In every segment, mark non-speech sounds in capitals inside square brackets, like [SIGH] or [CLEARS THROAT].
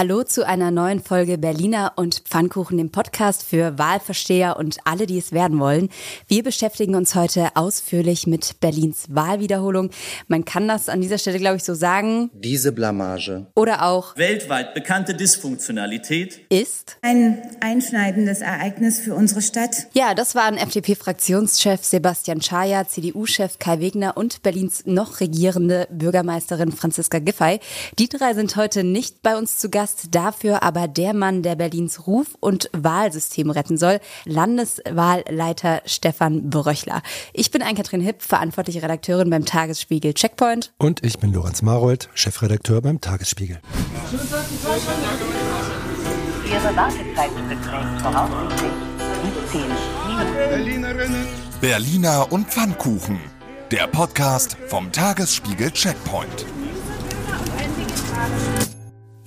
Hallo zu einer neuen Folge Berliner und Pfannkuchen, dem Podcast für Wahlversteher und alle, die es werden wollen. Wir beschäftigen uns heute ausführlich mit Berlins Wahlwiederholung. Man kann das an dieser Stelle, glaube ich, so sagen. Diese Blamage. Oder auch weltweit bekannte Dysfunktionalität ist ein einschneidendes Ereignis für unsere Stadt. Ja, das waren FDP-Fraktionschef Sebastian Schaja, CDU-Chef Kai Wegner und Berlins noch regierende Bürgermeisterin Franziska Giffey. Die drei sind heute nicht bei uns zu Gast. Gast dafür aber der Mann, der Berlins Ruf- und Wahlsystem retten soll, Landeswahlleiter Stefan Bröchler. Ich bin Ann-Kathrin Hipp, verantwortliche Redakteurin beim Tagesspiegel Checkpoint. Und ich bin Lorenz Marold, Chefredakteur beim Tagesspiegel. Ihre Wartezeit beträgt voraussichtlich 17 Minuten. Berliner und Pfannkuchen. Der Podcast vom Tagesspiegel Checkpoint.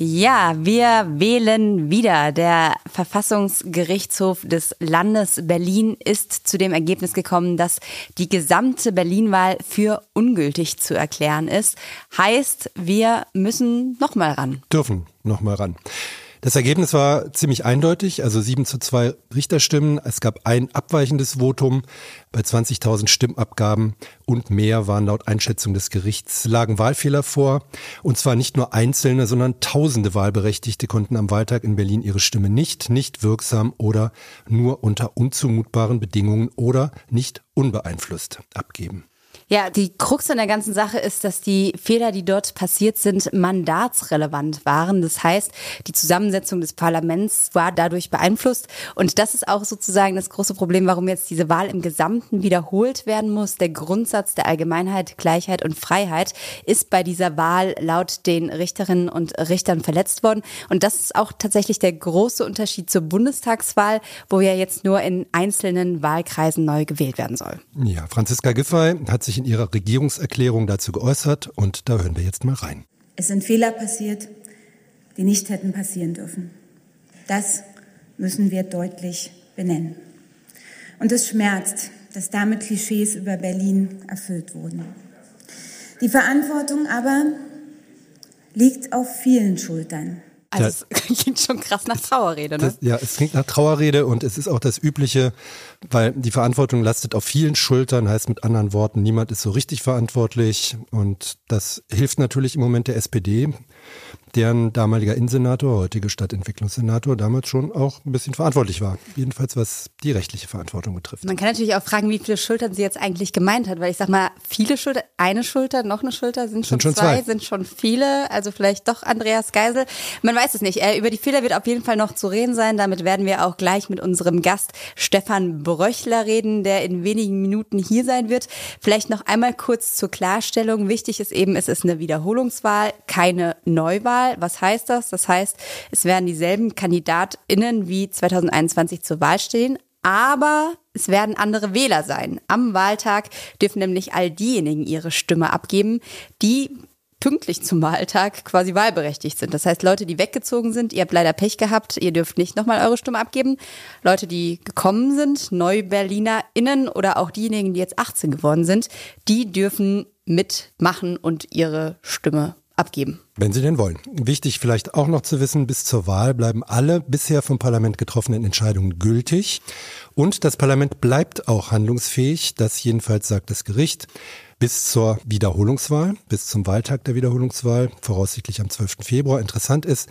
Ja, wir wählen wieder. Der Verfassungsgerichtshof des Landes Berlin ist zu dem Ergebnis gekommen, dass die gesamte Berlin-Wahl für ungültig zu erklären ist. Heißt, wir müssen nochmal ran. Dürfen nochmal ran. Das Ergebnis war ziemlich eindeutig, also 7 zu 2 Richterstimmen. Es gab ein abweichendes Votum. Bei 20.000 Stimmabgaben und mehr waren laut Einschätzung des Gerichts lagen Wahlfehler vor. Und zwar nicht nur einzelne, sondern tausende Wahlberechtigte konnten am Wahltag in Berlin ihre Stimme nicht, nicht wirksam oder nur unter unzumutbaren Bedingungen oder nicht unbeeinflusst abgeben. Ja, die Krux an der ganzen Sache ist, dass die Fehler, die dort passiert sind, mandatsrelevant waren. Das heißt, die Zusammensetzung des Parlaments war dadurch beeinflusst. Und das ist auch sozusagen das große Problem, warum jetzt diese Wahl im Gesamten wiederholt werden muss. Der Grundsatz der Allgemeinheit, Gleichheit und Freiheit ist bei dieser Wahl laut den Richterinnen und Richtern verletzt worden. Und das ist auch tatsächlich der große Unterschied zur Bundestagswahl, wo ja jetzt nur in einzelnen Wahlkreisen neu gewählt werden soll. Ja, Franziska Giffey hat sich sich in ihrer Regierungserklärung dazu geäußert und da hören wir jetzt mal rein. Es sind Fehler passiert, die nicht hätten passieren dürfen. Das müssen wir deutlich benennen. Und es schmerzt, dass damit Klischees über Berlin erfüllt wurden. Die Verantwortung aber liegt auf vielen Schultern. Also es [LAUGHS] klingt schon krass nach Trauerrede, ne? Das, ja, es klingt nach Trauerrede und es ist auch das Übliche, weil die Verantwortung lastet auf vielen Schultern, heißt mit anderen Worten, niemand ist so richtig verantwortlich und das hilft natürlich im Moment der SPD deren damaliger Innensenator, heutige Stadtentwicklungssenator, damals schon auch ein bisschen verantwortlich war. Jedenfalls was die rechtliche Verantwortung betrifft. Man kann natürlich auch fragen, wie viele Schultern sie jetzt eigentlich gemeint hat, weil ich sag mal, viele Schultern, eine Schulter, noch eine Schulter, sind schon, sind schon zwei, zwei, sind schon viele, also vielleicht doch Andreas Geisel. Man weiß es nicht. Äh, über die Fehler wird auf jeden Fall noch zu reden sein. Damit werden wir auch gleich mit unserem Gast Stefan Bröchler reden, der in wenigen Minuten hier sein wird. Vielleicht noch einmal kurz zur Klarstellung. Wichtig ist eben, es ist eine Wiederholungswahl, keine Neuwahl. Wahl. Was heißt das? Das heißt, es werden dieselben KandidatInnen wie 2021 zur Wahl stehen, aber es werden andere Wähler sein. Am Wahltag dürfen nämlich all diejenigen ihre Stimme abgeben, die pünktlich zum Wahltag quasi wahlberechtigt sind. Das heißt, Leute, die weggezogen sind, ihr habt leider Pech gehabt, ihr dürft nicht nochmal eure Stimme abgeben. Leute, die gekommen sind, NeuberlinerInnen oder auch diejenigen, die jetzt 18 geworden sind, die dürfen mitmachen und ihre Stimme abgeben. Wenn Sie denn wollen. Wichtig vielleicht auch noch zu wissen, bis zur Wahl bleiben alle bisher vom Parlament getroffenen Entscheidungen gültig. Und das Parlament bleibt auch handlungsfähig. Das jedenfalls sagt das Gericht. Bis zur Wiederholungswahl, bis zum Wahltag der Wiederholungswahl, voraussichtlich am 12. Februar. Interessant ist,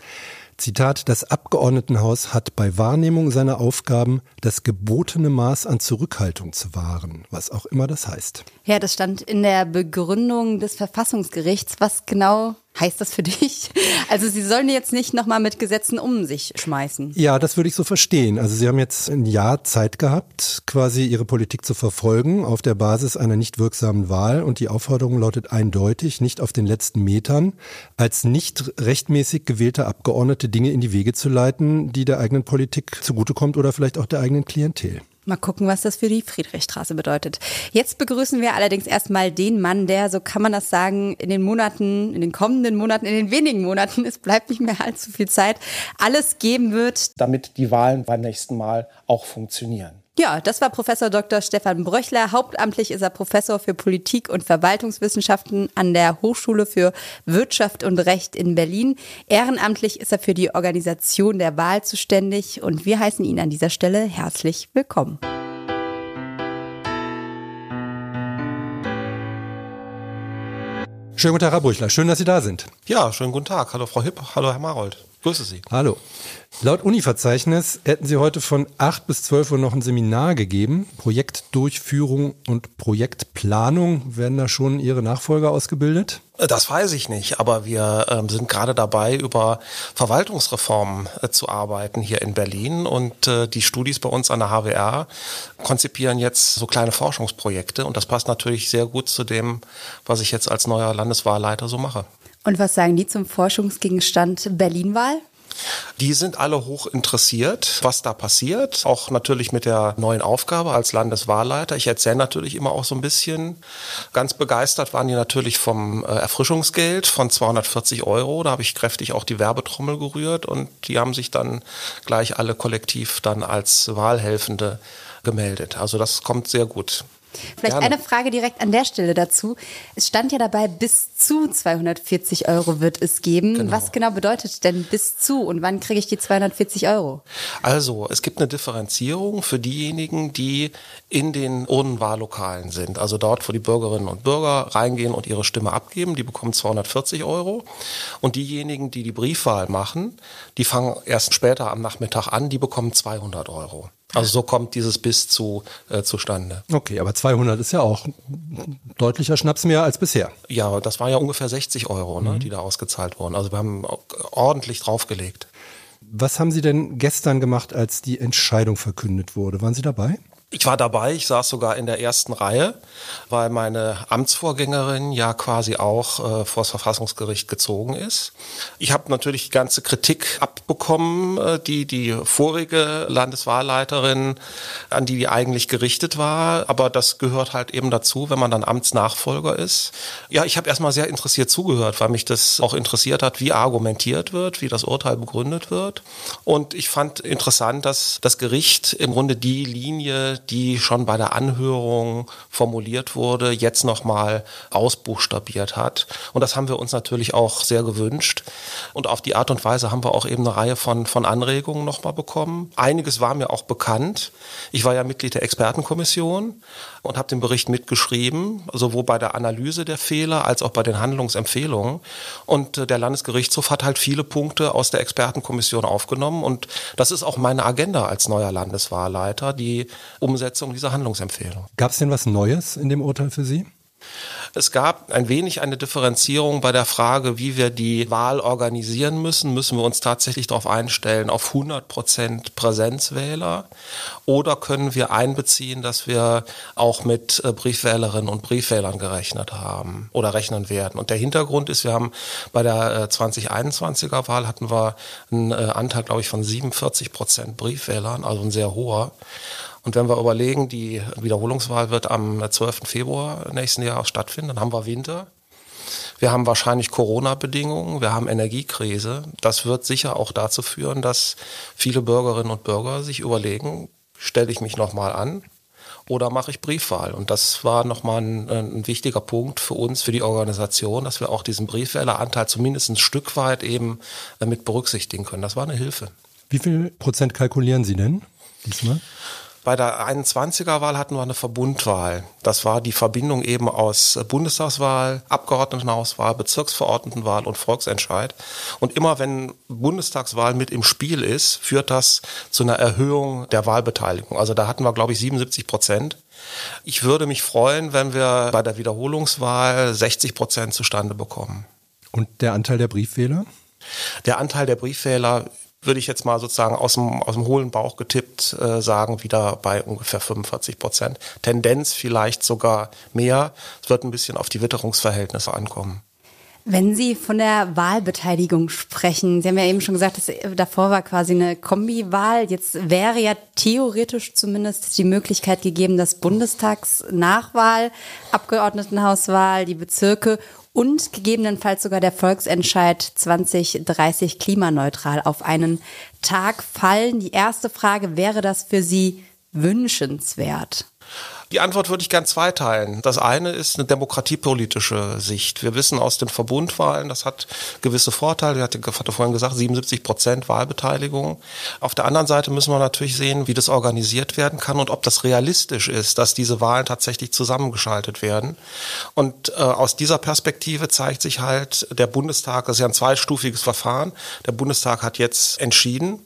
Zitat, das Abgeordnetenhaus hat bei Wahrnehmung seiner Aufgaben das gebotene Maß an Zurückhaltung zu wahren, was auch immer das heißt. Ja, das stand in der Begründung des Verfassungsgerichts. Was genau heißt das für dich? [LAUGHS] Also Sie sollen jetzt nicht nochmal mit Gesetzen um sich schmeißen. Ja, das würde ich so verstehen. Also Sie haben jetzt ein Jahr Zeit gehabt, quasi Ihre Politik zu verfolgen auf der Basis einer nicht wirksamen Wahl. Und die Aufforderung lautet eindeutig, nicht auf den letzten Metern als nicht rechtmäßig gewählter Abgeordnete Dinge in die Wege zu leiten, die der eigenen Politik zugutekommt oder vielleicht auch der eigenen Klientel. Mal gucken, was das für die Friedrichstraße bedeutet. Jetzt begrüßen wir allerdings erstmal den Mann, der, so kann man das sagen, in den Monaten, in den kommenden Monaten, in den wenigen Monaten, [LAUGHS] es bleibt nicht mehr allzu viel Zeit, alles geben wird. Damit die Wahlen beim nächsten Mal auch funktionieren. Ja, das war Professor Dr. Stefan Bröchler. Hauptamtlich ist er Professor für Politik und Verwaltungswissenschaften an der Hochschule für Wirtschaft und Recht in Berlin. Ehrenamtlich ist er für die Organisation der Wahl zuständig und wir heißen ihn an dieser Stelle herzlich willkommen. Schönen guten Tag, Herr Brüchler. Schön, dass Sie da sind. Ja, schönen guten Tag. Hallo, Frau Hipp. Hallo, Herr Marold. Grüße Sie. Hallo. Laut Uni-Verzeichnis hätten Sie heute von 8 bis 12 Uhr noch ein Seminar gegeben. Projektdurchführung und Projektplanung. Werden da schon Ihre Nachfolger ausgebildet? Das weiß ich nicht, aber wir ähm, sind gerade dabei, über Verwaltungsreformen äh, zu arbeiten hier in Berlin. Und äh, die Studis bei uns an der HWR konzipieren jetzt so kleine Forschungsprojekte. Und das passt natürlich sehr gut zu dem, was ich jetzt als neuer Landeswahlleiter so mache. Und was sagen die zum Forschungsgegenstand Berlinwahl? Die sind alle hoch interessiert, was da passiert. Auch natürlich mit der neuen Aufgabe als Landeswahlleiter. Ich erzähle natürlich immer auch so ein bisschen. Ganz begeistert waren die natürlich vom äh, Erfrischungsgeld von 240 Euro. Da habe ich kräftig auch die Werbetrommel gerührt und die haben sich dann gleich alle kollektiv dann als Wahlhelfende gemeldet. Also das kommt sehr gut. Vielleicht Gerne. eine Frage direkt an der Stelle dazu. Es stand ja dabei, bis zu 240 Euro wird es geben. Genau. Was genau bedeutet denn bis zu und wann kriege ich die 240 Euro? Also, es gibt eine Differenzierung für diejenigen, die in den Urnenwahllokalen sind. Also dort, wo die Bürgerinnen und Bürger reingehen und ihre Stimme abgeben, die bekommen 240 Euro. Und diejenigen, die die Briefwahl machen, die fangen erst später am Nachmittag an, die bekommen 200 Euro. Also so kommt dieses bis zu äh, zustande. Okay, aber 200 ist ja auch deutlicher Schnaps mehr als bisher. Ja, das war ja ungefähr 60 Euro, ne, mhm. die da ausgezahlt wurden. Also wir haben ordentlich draufgelegt. Was haben Sie denn gestern gemacht, als die Entscheidung verkündet wurde? Waren Sie dabei? Ich war dabei, ich saß sogar in der ersten Reihe, weil meine Amtsvorgängerin ja quasi auch äh, vor das Verfassungsgericht gezogen ist. Ich habe natürlich die ganze Kritik abbekommen, äh, die die vorige Landeswahlleiterin, an die die eigentlich gerichtet war. Aber das gehört halt eben dazu, wenn man dann Amtsnachfolger ist. Ja, ich habe erstmal sehr interessiert zugehört, weil mich das auch interessiert hat, wie argumentiert wird, wie das Urteil begründet wird. Und ich fand interessant, dass das Gericht im Grunde die Linie, die schon bei der Anhörung formuliert wurde, jetzt nochmal ausbuchstabiert hat. Und das haben wir uns natürlich auch sehr gewünscht. Und auf die Art und Weise haben wir auch eben eine Reihe von, von Anregungen nochmal bekommen. Einiges war mir auch bekannt. Ich war ja Mitglied der Expertenkommission und habe den Bericht mitgeschrieben, sowohl bei der Analyse der Fehler als auch bei den Handlungsempfehlungen. Und äh, der Landesgerichtshof hat halt viele Punkte aus der Expertenkommission aufgenommen. Und das ist auch meine Agenda als neuer Landeswahlleiter, die Umsetzung dieser Handlungsempfehlung. Gab es denn was Neues in dem Urteil für Sie? Es gab ein wenig eine Differenzierung bei der Frage, wie wir die Wahl organisieren müssen. Müssen wir uns tatsächlich darauf einstellen, auf 100 Prozent Präsenzwähler? Oder können wir einbeziehen, dass wir auch mit äh, Briefwählerinnen und Briefwählern gerechnet haben oder rechnen werden? Und der Hintergrund ist, wir haben bei der 2021er äh, Wahl hatten wir einen äh, Anteil, glaube ich, von 47 Prozent Briefwählern, also ein sehr hoher. Und wenn wir überlegen, die Wiederholungswahl wird am 12. Februar nächsten Jahres stattfinden, dann haben wir Winter. Wir haben wahrscheinlich Corona-Bedingungen, wir haben Energiekrise. Das wird sicher auch dazu führen, dass viele Bürgerinnen und Bürger sich überlegen, stelle ich mich nochmal an oder mache ich Briefwahl? Und das war nochmal ein, ein wichtiger Punkt für uns, für die Organisation, dass wir auch diesen Briefwähleranteil zumindest ein Stück weit eben mit berücksichtigen können. Das war eine Hilfe. Wie viel Prozent kalkulieren Sie denn diesmal? Bei der 21er-Wahl hatten wir eine Verbundwahl. Das war die Verbindung eben aus Bundestagswahl, Abgeordnetenhauswahl, Bezirksverordnetenwahl und Volksentscheid. Und immer wenn Bundestagswahl mit im Spiel ist, führt das zu einer Erhöhung der Wahlbeteiligung. Also da hatten wir, glaube ich, 77 Prozent. Ich würde mich freuen, wenn wir bei der Wiederholungswahl 60 Prozent zustande bekommen. Und der Anteil der Briefwähler? Der Anteil der Briefwähler würde ich jetzt mal sozusagen aus dem, aus dem hohlen Bauch getippt äh, sagen, wieder bei ungefähr 45 Prozent. Tendenz vielleicht sogar mehr. Es wird ein bisschen auf die Witterungsverhältnisse ankommen. Wenn Sie von der Wahlbeteiligung sprechen, Sie haben ja eben schon gesagt, dass davor war quasi eine Kombiwahl. Jetzt wäre ja theoretisch zumindest die Möglichkeit gegeben, dass Bundestagsnachwahl, Abgeordnetenhauswahl, die Bezirke und gegebenenfalls sogar der Volksentscheid 2030 klimaneutral auf einen Tag fallen. Die erste Frage, wäre das für Sie wünschenswert? Die Antwort würde ich gern zweiteilen. Das eine ist eine demokratiepolitische Sicht. Wir wissen aus den Verbundwahlen, das hat gewisse Vorteile. Ich hatte, vorhin gesagt, 77 Prozent Wahlbeteiligung. Auf der anderen Seite müssen wir natürlich sehen, wie das organisiert werden kann und ob das realistisch ist, dass diese Wahlen tatsächlich zusammengeschaltet werden. Und äh, aus dieser Perspektive zeigt sich halt, der Bundestag, das ist ja ein zweistufiges Verfahren. Der Bundestag hat jetzt entschieden.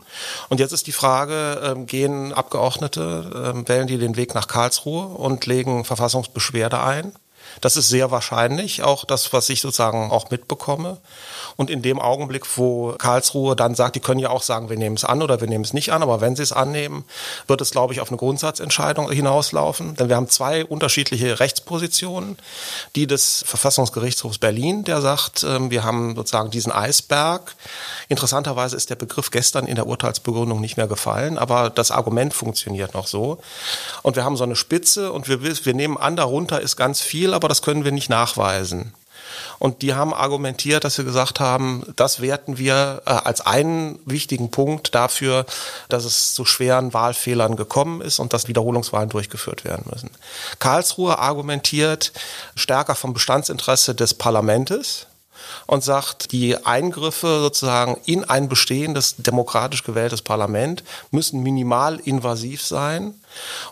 Und jetzt ist die Frage, äh, gehen Abgeordnete, äh, wählen die den Weg nach Karlsruhe und legen Verfassungsbeschwerde ein. Das ist sehr wahrscheinlich, auch das, was ich sozusagen auch mitbekomme. Und in dem Augenblick, wo Karlsruhe dann sagt, die können ja auch sagen, wir nehmen es an oder wir nehmen es nicht an, aber wenn sie es annehmen, wird es, glaube ich, auf eine Grundsatzentscheidung hinauslaufen. Denn wir haben zwei unterschiedliche Rechtspositionen. Die des Verfassungsgerichtshofs Berlin, der sagt, ähm, wir haben sozusagen diesen Eisberg. Interessanterweise ist der Begriff gestern in der Urteilsbegründung nicht mehr gefallen, aber das Argument funktioniert noch so. Und wir haben so eine Spitze und wir, wir nehmen an, darunter ist ganz viel, aber das können wir nicht nachweisen. Und die haben argumentiert, dass sie gesagt haben, das werten wir äh, als einen wichtigen Punkt dafür, dass es zu schweren Wahlfehlern gekommen ist und dass Wiederholungswahlen durchgeführt werden müssen. Karlsruhe argumentiert stärker vom Bestandsinteresse des Parlamentes und sagt, die Eingriffe sozusagen in ein bestehendes demokratisch gewähltes Parlament müssen minimal invasiv sein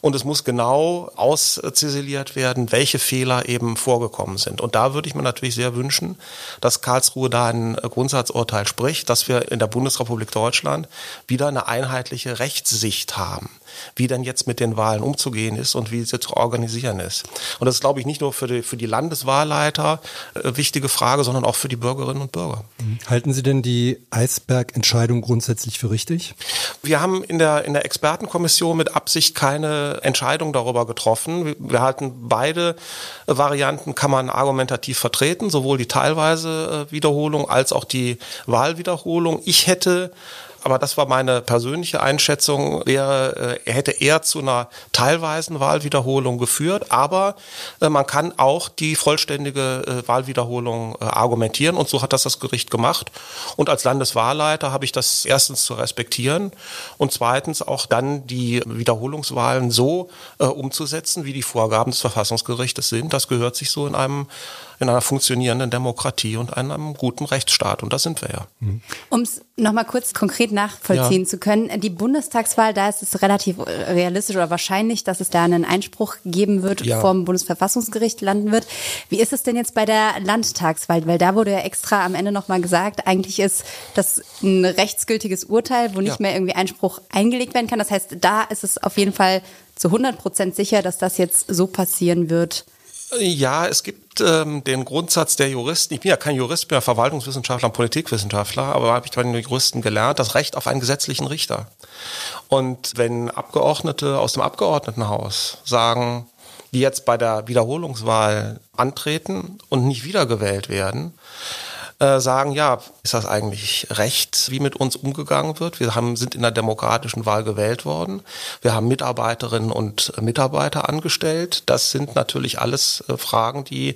und es muss genau ausziseliert werden, welche Fehler eben vorgekommen sind. Und da würde ich mir natürlich sehr wünschen, dass Karlsruhe da ein Grundsatzurteil spricht, dass wir in der Bundesrepublik Deutschland wieder eine einheitliche Rechtssicht haben wie dann jetzt mit den Wahlen umzugehen ist und wie es jetzt zu organisieren ist. Und das ist, glaube ich, nicht nur für die, für die Landeswahlleiter äh, wichtige Frage, sondern auch für die Bürgerinnen und Bürger. Mhm. Halten Sie denn die Eisberg-Entscheidung grundsätzlich für richtig? Wir haben in der, in der Expertenkommission mit Absicht keine Entscheidung darüber getroffen. Wir halten beide Varianten kann man argumentativ vertreten, sowohl die teilweise äh, Wiederholung als auch die Wahlwiederholung. Ich hätte aber das war meine persönliche Einschätzung, wäre, äh, er hätte eher zu einer teilweisen Wahlwiederholung geführt, aber äh, man kann auch die vollständige äh, Wahlwiederholung argumentieren und so hat das das Gericht gemacht. Und als Landeswahlleiter habe ich das erstens zu respektieren und zweitens auch dann die Wiederholungswahlen so umzusetzen, wie die Vorgaben des Verfassungsgerichtes sind. Das gehört sich so in einem in einer funktionierenden Demokratie und einem guten Rechtsstaat. Und da sind wir ja. Um es nochmal kurz konkret nachvollziehen ja. zu können, die Bundestagswahl, da ist es relativ realistisch oder wahrscheinlich, dass es da einen Einspruch geben wird, ja. vom Bundesverfassungsgericht landen wird. Wie ist es denn jetzt bei der Landtagswahl? Weil da wurde ja extra am Ende nochmal gesagt, eigentlich ist das ein rechtsgültiges Urteil, wo nicht ja. mehr irgendwie Einspruch eingelegt werden kann. Das heißt, da ist es auf jeden Fall zu 100 Prozent sicher, dass das jetzt so passieren wird, ja, es gibt ähm, den Grundsatz der Juristen. Ich bin ja kein Jurist, bin ja Verwaltungswissenschaftler und Politikwissenschaftler, aber habe ich bei den Juristen gelernt, das Recht auf einen gesetzlichen Richter. Und wenn Abgeordnete aus dem Abgeordnetenhaus sagen, die jetzt bei der Wiederholungswahl antreten und nicht wiedergewählt werden, äh, sagen, ja, ist das eigentlich recht, wie mit uns umgegangen wird? Wir haben, sind in der demokratischen Wahl gewählt worden. Wir haben Mitarbeiterinnen und Mitarbeiter angestellt. Das sind natürlich alles äh, Fragen, die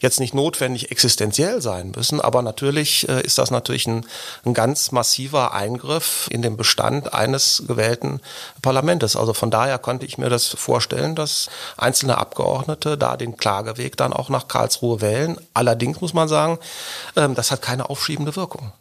jetzt nicht notwendig existenziell sein müssen, aber natürlich äh, ist das natürlich ein, ein ganz massiver Eingriff in den Bestand eines gewählten Parlaments. Also von daher konnte ich mir das vorstellen, dass einzelne Abgeordnete da den Klageweg dann auch nach Karlsruhe wählen. Allerdings muss man sagen, ähm, das hat keine aufschiebende Wirkung.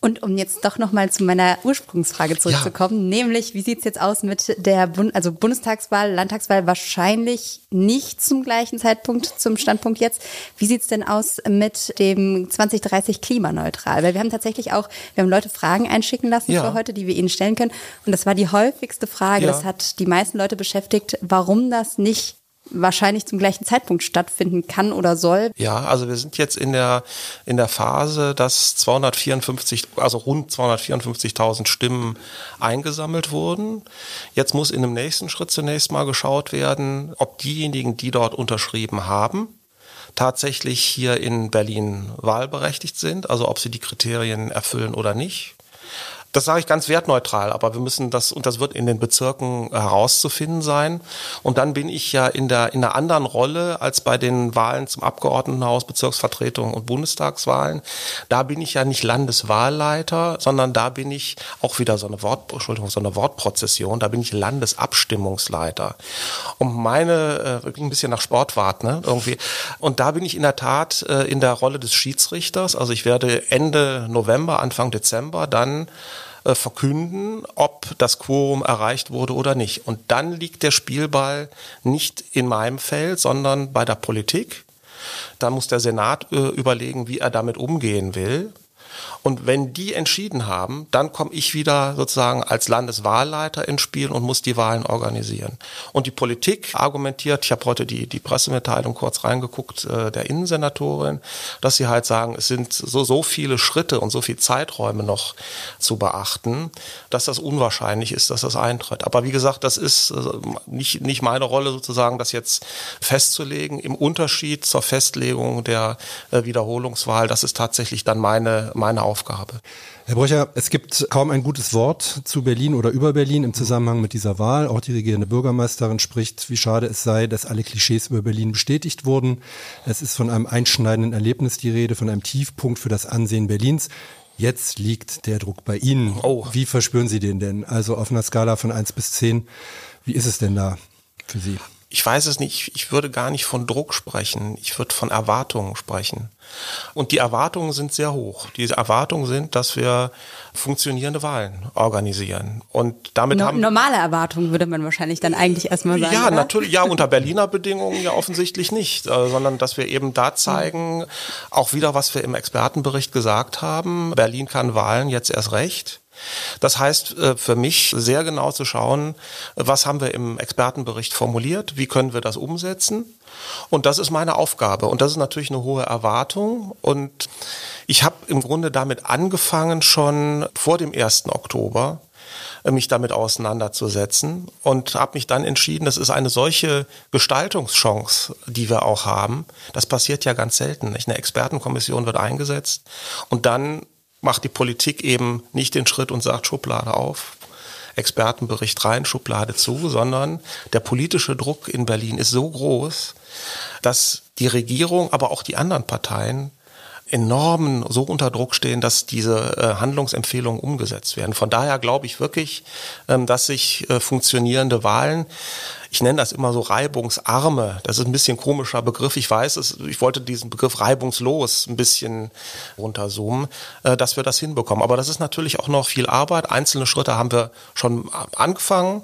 Und um jetzt doch nochmal zu meiner Ursprungsfrage zurückzukommen, ja. nämlich, wie sieht es jetzt aus mit der Bund also Bundestagswahl, Landtagswahl wahrscheinlich nicht zum gleichen Zeitpunkt, zum Standpunkt jetzt. Wie sieht es denn aus mit dem 2030 klimaneutral? Weil wir haben tatsächlich auch, wir haben Leute Fragen einschicken lassen ja. für heute, die wir ihnen stellen können. Und das war die häufigste Frage. Ja. Das hat die meisten Leute beschäftigt, warum das nicht wahrscheinlich zum gleichen Zeitpunkt stattfinden kann oder soll. Ja, also wir sind jetzt in der, in der Phase, dass 254, also rund 254.000 Stimmen eingesammelt wurden. Jetzt muss in dem nächsten Schritt zunächst mal geschaut werden, ob diejenigen, die dort unterschrieben haben, tatsächlich hier in Berlin wahlberechtigt sind, also ob sie die Kriterien erfüllen oder nicht. Das sage ich ganz wertneutral, aber wir müssen das, und das wird in den Bezirken herauszufinden sein. Und dann bin ich ja in der, in einer anderen Rolle als bei den Wahlen zum Abgeordnetenhaus, Bezirksvertretung und Bundestagswahlen. Da bin ich ja nicht Landeswahlleiter, sondern da bin ich auch wieder so eine Wort, Entschuldigung, so eine Wortprozession. Da bin ich Landesabstimmungsleiter. Und meine, äh, ein bisschen nach Sportwart, ne, irgendwie. Und da bin ich in der Tat äh, in der Rolle des Schiedsrichters. Also ich werde Ende November, Anfang Dezember dann äh, verkünden, ob das Quorum erreicht wurde oder nicht. Und dann liegt der Spielball nicht in meinem Feld, sondern bei der Politik. Da muss der Senat äh, überlegen, wie er damit umgehen will. Und wenn die entschieden haben, dann komme ich wieder sozusagen als Landeswahlleiter ins Spiel und muss die Wahlen organisieren. Und die Politik argumentiert, ich habe heute die, die Pressemitteilung kurz reingeguckt, äh, der Innensenatorin, dass sie halt sagen, es sind so, so viele Schritte und so viele Zeiträume noch zu beachten, dass das unwahrscheinlich ist, dass das eintritt. Aber wie gesagt, das ist äh, nicht, nicht meine Rolle sozusagen, das jetzt festzulegen. Im Unterschied zur Festlegung der äh, Wiederholungswahl, das ist tatsächlich dann meine, meine Aufgabe. Aufgabe. Herr Brücher, es gibt kaum ein gutes Wort zu Berlin oder über Berlin im Zusammenhang mit dieser Wahl. Auch die regierende Bürgermeisterin spricht, wie schade es sei, dass alle Klischees über Berlin bestätigt wurden. Es ist von einem einschneidenden Erlebnis die Rede, von einem Tiefpunkt für das Ansehen Berlins. Jetzt liegt der Druck bei Ihnen. Oh. Wie verspüren Sie den denn? Also auf einer Skala von eins bis zehn, wie ist es denn da für Sie? Ich weiß es nicht. Ich würde gar nicht von Druck sprechen. Ich würde von Erwartungen sprechen. Und die Erwartungen sind sehr hoch. Die Erwartungen sind, dass wir funktionierende Wahlen organisieren. Und damit no, haben normale Erwartungen würde man wahrscheinlich dann eigentlich erstmal sagen. Ja, oder? natürlich. Ja, unter Berliner Bedingungen ja offensichtlich nicht, äh, sondern dass wir eben da zeigen, mhm. auch wieder, was wir im Expertenbericht gesagt haben. Berlin kann Wahlen jetzt erst recht. Das heißt äh, für mich sehr genau zu schauen, was haben wir im Expertenbericht formuliert, wie können wir das umsetzen und das ist meine Aufgabe. Und das ist natürlich eine hohe Erwartung. Und ich habe im Grunde damit angefangen, schon vor dem 1. Oktober äh, mich damit auseinanderzusetzen und habe mich dann entschieden, das ist eine solche Gestaltungschance, die wir auch haben. Das passiert ja ganz selten. Nicht? Eine Expertenkommission wird eingesetzt und dann macht die Politik eben nicht den Schritt und sagt Schublade auf, Expertenbericht rein, Schublade zu, sondern der politische Druck in Berlin ist so groß, dass die Regierung, aber auch die anderen Parteien enormen so unter Druck stehen, dass diese äh, Handlungsempfehlungen umgesetzt werden. Von daher glaube ich wirklich, ähm, dass sich äh, funktionierende Wahlen ich nenne das immer so reibungsarme. Das ist ein bisschen komischer Begriff. Ich weiß es, ich wollte diesen Begriff reibungslos ein bisschen runterzoomen, äh, dass wir das hinbekommen. Aber das ist natürlich auch noch viel Arbeit. Einzelne Schritte haben wir schon angefangen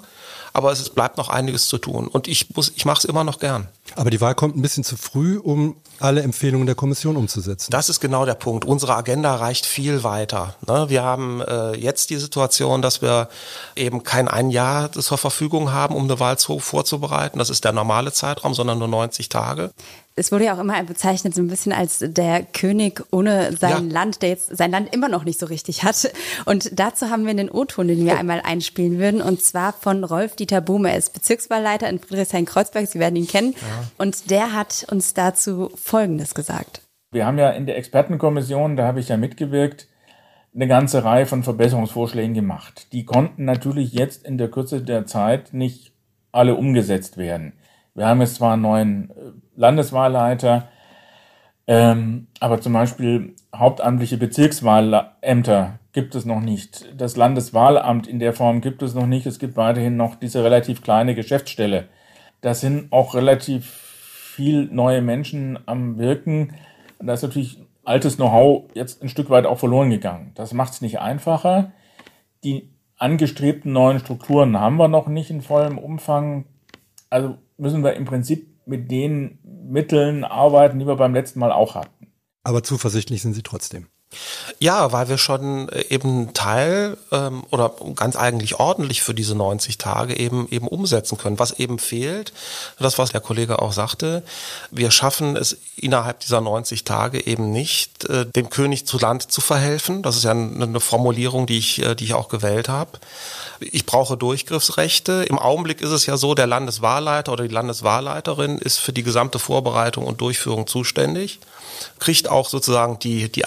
aber es bleibt noch einiges zu tun. Und ich muss, ich mache es immer noch gern. Aber die Wahl kommt ein bisschen zu früh, um alle Empfehlungen der Kommission umzusetzen. Das ist genau der Punkt. Unsere Agenda reicht viel weiter. Ne? Wir haben äh, jetzt die Situation, dass wir eben kein ein Jahr zur Verfügung haben, um eine Wahl vorzubereiten. Das ist der normale Zeitraum, sondern nur 90 Tage es wurde ja auch immer bezeichnet so ein bisschen als der König ohne sein ja. Land, der jetzt sein Land immer noch nicht so richtig hat. Und dazu haben wir einen O-Ton, den wir oh. einmal einspielen würden, und zwar von Rolf Dieter Bohme. Er ist Bezirkswahlleiter in Friedrichshain-Kreuzberg. Sie werden ihn kennen. Ja. Und der hat uns dazu Folgendes gesagt. Wir haben ja in der Expertenkommission, da habe ich ja mitgewirkt, eine ganze Reihe von Verbesserungsvorschlägen gemacht. Die konnten natürlich jetzt in der Kürze der Zeit nicht alle umgesetzt werden. Wir haben jetzt zwar einen neuen äh, Landeswahlleiter, ähm, aber zum Beispiel hauptamtliche Bezirkswahlämter gibt es noch nicht. Das Landeswahlamt in der Form gibt es noch nicht. Es gibt weiterhin noch diese relativ kleine Geschäftsstelle. Da sind auch relativ viel neue Menschen am Wirken. Da ist natürlich altes Know-how jetzt ein Stück weit auch verloren gegangen. Das macht es nicht einfacher. Die angestrebten neuen Strukturen haben wir noch nicht in vollem Umfang. Also müssen wir im Prinzip mit den Mitteln arbeiten, die wir beim letzten Mal auch hatten. Aber zuversichtlich sind Sie trotzdem. Ja, weil wir schon äh, eben Teil ähm, oder ganz eigentlich ordentlich für diese 90 Tage eben eben umsetzen können. Was eben fehlt, das was der Kollege auch sagte, wir schaffen es innerhalb dieser 90 Tage eben nicht, äh, dem König zu Land zu verhelfen. Das ist ja eine Formulierung, die ich, äh, die ich auch gewählt habe. Ich brauche Durchgriffsrechte. Im Augenblick ist es ja so, der Landeswahlleiter oder die Landeswahlleiterin ist für die gesamte Vorbereitung und Durchführung zuständig, kriegt auch sozusagen die, die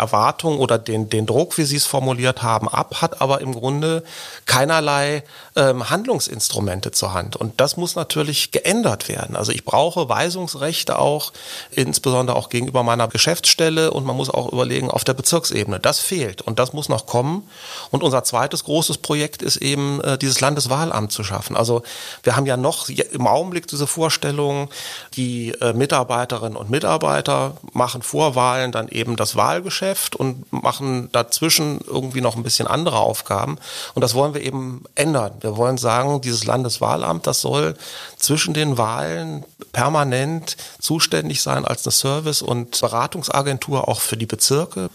Verantwortung oder den, den Druck, wie Sie es formuliert haben, ab, hat aber im Grunde keinerlei ähm, Handlungsinstrumente zur Hand. Und das muss natürlich geändert werden. Also ich brauche Weisungsrechte auch, insbesondere auch gegenüber meiner Geschäftsstelle und man muss auch überlegen auf der Bezirksebene. Das fehlt und das muss noch kommen. Und unser zweites großes Projekt ist eben, äh, dieses Landeswahlamt zu schaffen. Also wir haben ja noch im Augenblick diese Vorstellung, die äh, Mitarbeiterinnen und Mitarbeiter machen vor Wahlen dann eben das Wahlgeschäft und machen dazwischen irgendwie noch ein bisschen andere Aufgaben. Und das wollen wir eben ändern. Wir wollen sagen, dieses Landeswahlamt, das soll zwischen den Wahlen permanent zuständig sein als eine Service- und Beratungsagentur auch für die Bezirke.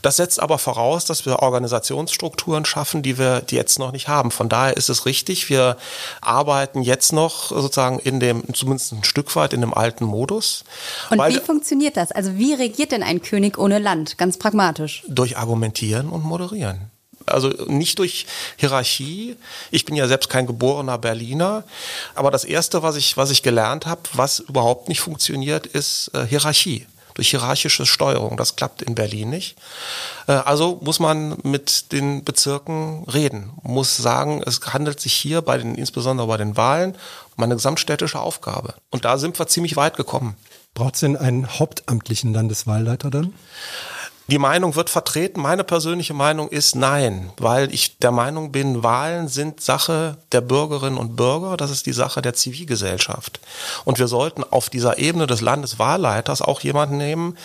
Das setzt aber voraus, dass wir Organisationsstrukturen schaffen, die wir die jetzt noch nicht haben. Von daher ist es richtig, wir arbeiten jetzt noch sozusagen in dem, zumindest ein Stück weit in dem alten Modus. Und wie funktioniert das? Also wie regiert denn ein König ohne Land? Ganz pragmatisch. Durch Argumentieren und Moderieren. Also nicht durch Hierarchie. Ich bin ja selbst kein geborener Berliner. Aber das Erste, was ich, was ich gelernt habe, was überhaupt nicht funktioniert, ist äh, Hierarchie. Durch hierarchische Steuerung. Das klappt in Berlin nicht. Äh, also muss man mit den Bezirken reden. Muss sagen, es handelt sich hier bei den, insbesondere bei den Wahlen, um eine gesamtstädtische Aufgabe. Und da sind wir ziemlich weit gekommen. Braucht es denn einen hauptamtlichen Landeswahlleiter dann? Die Meinung wird vertreten. Meine persönliche Meinung ist nein, weil ich der Meinung bin, Wahlen sind Sache der Bürgerinnen und Bürger, das ist die Sache der Zivilgesellschaft. Und wir sollten auf dieser Ebene des Landeswahlleiters auch jemanden nehmen,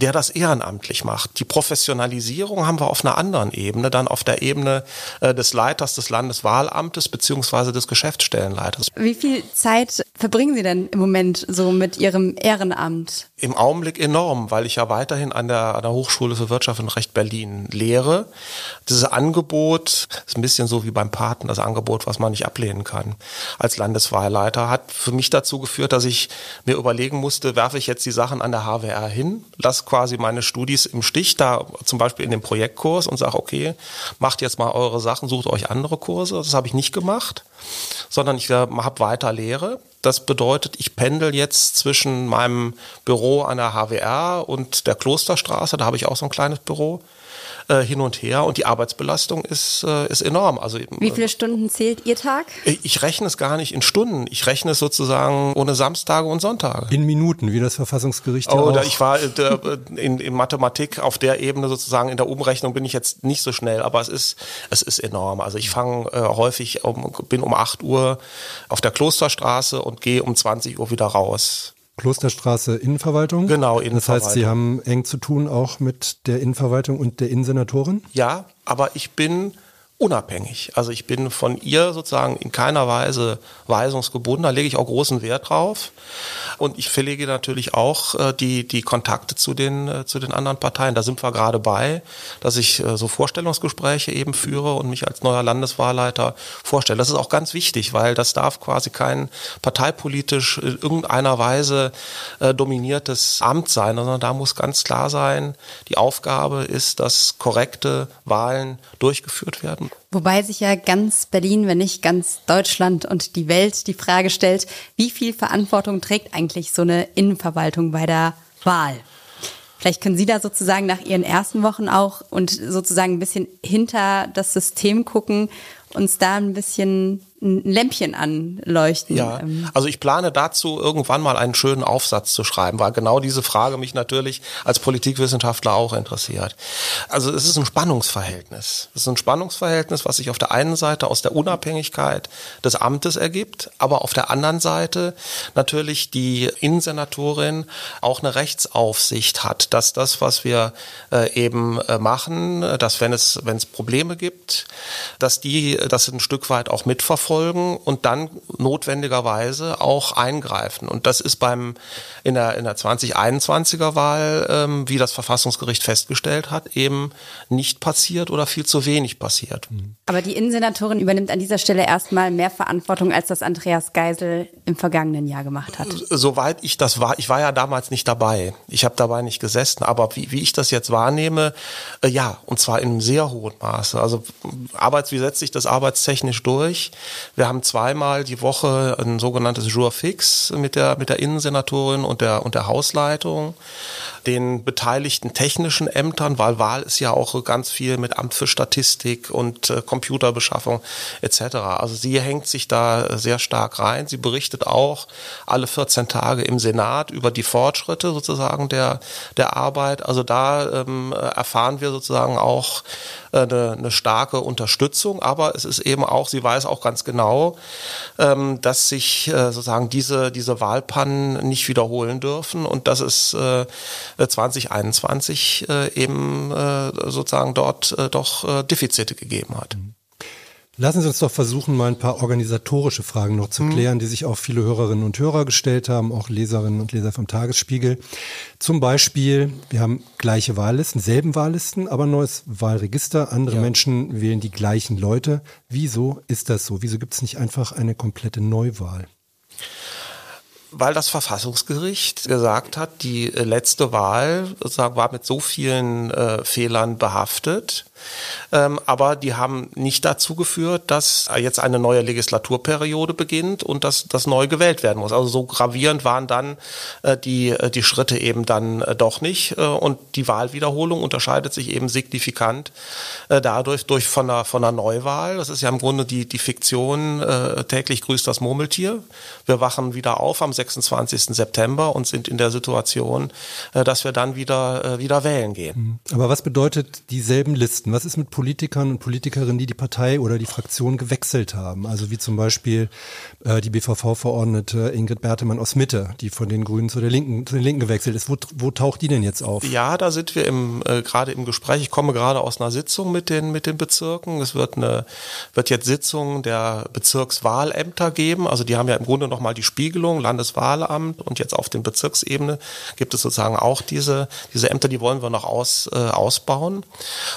der das ehrenamtlich macht. Die Professionalisierung haben wir auf einer anderen Ebene, dann auf der Ebene äh, des Leiters des Landeswahlamtes beziehungsweise des Geschäftsstellenleiters. Wie viel Zeit verbringen Sie denn im Moment so mit Ihrem Ehrenamt? Im Augenblick enorm, weil ich ja weiterhin an der, an der Hochschule Hochschule für Wirtschaft und Recht Berlin lehre. Dieses Angebot ist ein bisschen so wie beim Paten, das Angebot, was man nicht ablehnen kann. Als Landeswahlleiter hat für mich dazu geführt, dass ich mir überlegen musste, werfe ich jetzt die Sachen an der HWR hin, lasse quasi meine Studis im Stich, da zum Beispiel in dem Projektkurs und sage, okay, macht jetzt mal eure Sachen, sucht euch andere Kurse. Das habe ich nicht gemacht, sondern ich habe weiter Lehre. Das bedeutet, ich pendel jetzt zwischen meinem Büro an der HWR und der Klosterstraße, da habe ich auch so ein kleines Büro äh, hin und her und die Arbeitsbelastung ist, äh, ist enorm. Also, Wie viele Stunden zählt Ihr Tag? Ich rechne es gar nicht in Stunden. Ich rechne es sozusagen ohne Samstage und Sonntage. In Minuten, wie das Verfassungsgericht oh, ja auch. Ich war äh, in, in Mathematik auf der Ebene sozusagen, in der Umrechnung bin ich jetzt nicht so schnell, aber es ist, es ist enorm. Also ich fange äh, häufig, um, bin um 8 Uhr auf der Klosterstraße und gehe um 20 Uhr wieder raus. Klosterstraße Innenverwaltung. Genau, Innenverwaltung. Das heißt, Sie haben eng zu tun auch mit der Innenverwaltung und der Innensenatorin? Ja, aber ich bin unabhängig. Also ich bin von ihr sozusagen in keiner Weise weisungsgebunden. Da lege ich auch großen Wert drauf. Und ich verlege natürlich auch äh, die, die Kontakte zu den, äh, zu den anderen Parteien. Da sind wir gerade bei, dass ich äh, so Vorstellungsgespräche eben führe und mich als neuer Landeswahlleiter vorstelle. Das ist auch ganz wichtig, weil das darf quasi kein parteipolitisch in irgendeiner Weise dominiertes Amt sein, sondern da muss ganz klar sein, die Aufgabe ist, dass korrekte Wahlen durchgeführt werden. Wobei sich ja ganz Berlin, wenn nicht ganz Deutschland und die Welt die Frage stellt, wie viel Verantwortung trägt eigentlich so eine Innenverwaltung bei der Wahl? Vielleicht können Sie da sozusagen nach Ihren ersten Wochen auch und sozusagen ein bisschen hinter das System gucken, uns da ein bisschen ein Lämpchen anleuchten. Ja, ähm. also ich plane dazu irgendwann mal einen schönen Aufsatz zu schreiben, weil genau diese Frage mich natürlich als Politikwissenschaftler auch interessiert. Also es ist ein Spannungsverhältnis. Es ist ein Spannungsverhältnis, was sich auf der einen Seite aus der Unabhängigkeit des Amtes ergibt, aber auf der anderen Seite natürlich die Innensenatorin auch eine Rechtsaufsicht hat, dass das, was wir äh, eben äh, machen, dass wenn es, wenn es Probleme gibt, dass die das ein Stück weit auch mitverfolgen verfolgen und dann notwendigerweise auch eingreifen. Und das ist beim in der, in der 2021er Wahl, ähm, wie das Verfassungsgericht festgestellt hat, eben nicht passiert oder viel zu wenig passiert. Aber die Innensenatorin übernimmt an dieser Stelle erstmal mehr Verantwortung, als das Andreas Geisel im vergangenen Jahr gemacht hat. Soweit ich das war, ich war ja damals nicht dabei. Ich habe dabei nicht gesessen, aber wie, wie ich das jetzt wahrnehme, äh, ja, und zwar in einem sehr hohen Maße. Also Arbeits, wie setzt sich das arbeitstechnisch durch. Wir haben zweimal die Woche ein sogenanntes Jour fix mit der, mit der Innensenatorin und der, und der Hausleitung den beteiligten technischen Ämtern, weil Wahl ist ja auch ganz viel mit Amt für Statistik und äh, Computerbeschaffung etc. Also sie hängt sich da sehr stark rein. Sie berichtet auch alle 14 Tage im Senat über die Fortschritte sozusagen der, der Arbeit. Also da ähm, erfahren wir sozusagen auch eine, eine starke Unterstützung, aber es ist eben auch, sie weiß auch ganz genau, ähm, dass sich äh, sozusagen diese, diese Wahlpannen nicht wiederholen dürfen und dass es äh, 2021 äh, eben äh, sozusagen dort äh, doch äh, Defizite gegeben hat. Mhm. Lassen Sie uns doch versuchen, mal ein paar organisatorische Fragen noch zu mhm. klären, die sich auch viele Hörerinnen und Hörer gestellt haben, auch Leserinnen und Leser vom Tagesspiegel. Zum Beispiel, wir haben gleiche Wahllisten, selben Wahllisten, aber neues Wahlregister. Andere ja. Menschen wählen die gleichen Leute. Wieso ist das so? Wieso gibt es nicht einfach eine komplette Neuwahl? weil das Verfassungsgericht gesagt hat, die letzte Wahl sozusagen war mit so vielen äh, Fehlern behaftet, ähm, aber die haben nicht dazu geführt, dass jetzt eine neue Legislaturperiode beginnt und dass das neu gewählt werden muss. Also so gravierend waren dann äh, die, äh, die Schritte eben dann äh, doch nicht. Äh, und die Wahlwiederholung unterscheidet sich eben signifikant äh, dadurch durch von einer, von einer Neuwahl. Das ist ja im Grunde die, die Fiktion, äh, täglich grüßt das Murmeltier. Wir wachen wieder auf am 26. September und sind in der Situation, dass wir dann wieder, wieder wählen gehen. Aber was bedeutet dieselben Listen? Was ist mit Politikern und Politikerinnen, die die Partei oder die Fraktion gewechselt haben? Also wie zum Beispiel äh, die BVV-Verordnete Ingrid Bertemann aus Mitte, die von den Grünen zu der Linken, zu den Linken gewechselt ist. Wo, wo taucht die denn jetzt auf? Ja, da sind wir im, äh, gerade im Gespräch. Ich komme gerade aus einer Sitzung mit den, mit den Bezirken. Es wird eine, wird jetzt Sitzung der Bezirkswahlämter geben. Also die haben ja im Grunde nochmal die Spiegelung, Landeswahlamt und jetzt auf den Bezirksebene gibt es sozusagen auch diese, diese Ämter, die wollen wir noch aus, äh, ausbauen.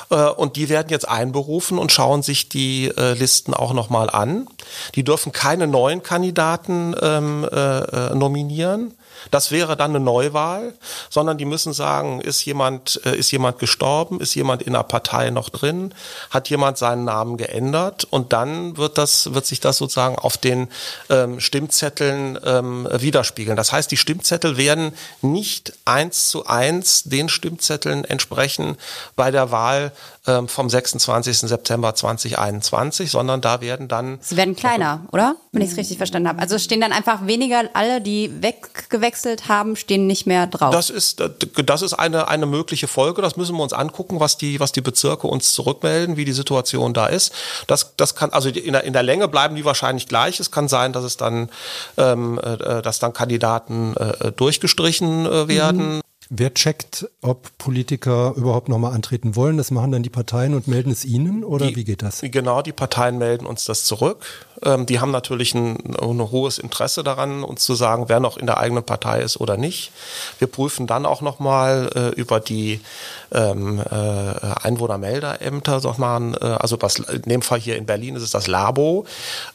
Äh, und die werden jetzt einberufen und schauen sich die äh, Listen auch nochmal an. Die dürfen keine neuen Kandidaten ähm, äh, äh nominieren. Das wäre dann eine Neuwahl, sondern die müssen sagen, ist jemand, äh, ist jemand gestorben, ist jemand in der Partei noch drin, hat jemand seinen Namen geändert und dann wird das, wird sich das sozusagen auf den ähm, Stimmzetteln ähm, widerspiegeln. Das heißt, die Stimmzettel werden nicht eins zu eins den Stimmzetteln entsprechen bei der Wahl ähm, vom 26. September 2021, sondern da werden dann. Sie werden kleiner, oder? Wenn ich es richtig verstanden habe. Also stehen dann einfach weniger alle, die weggewechselt haben, stehen nicht mehr drauf. Das ist, äh, das ist eine, eine mögliche Folge. Das müssen wir uns angucken, was die, was die Bezirke uns zurückmelden, wie die Situation da ist. Das, das kann, also in der, in der Länge bleiben die wahrscheinlich gleich. Es kann sein, dass es dann, ähm, äh, dass dann Kandidaten äh, durchgestrichen äh, werden. Mhm. Wer checkt, ob Politiker überhaupt nochmal antreten wollen? Das machen dann die Parteien und melden es Ihnen oder die, wie geht das? Genau, die Parteien melden uns das zurück. Ähm, die haben natürlich ein, ein, hohes Interesse daran, uns zu sagen, wer noch in der eigenen Partei ist oder nicht. Wir prüfen dann auch nochmal äh, über die ähm, äh, Einwohnermeldeämter, sag mal, äh, also was, in dem Fall hier in Berlin ist es das Labo,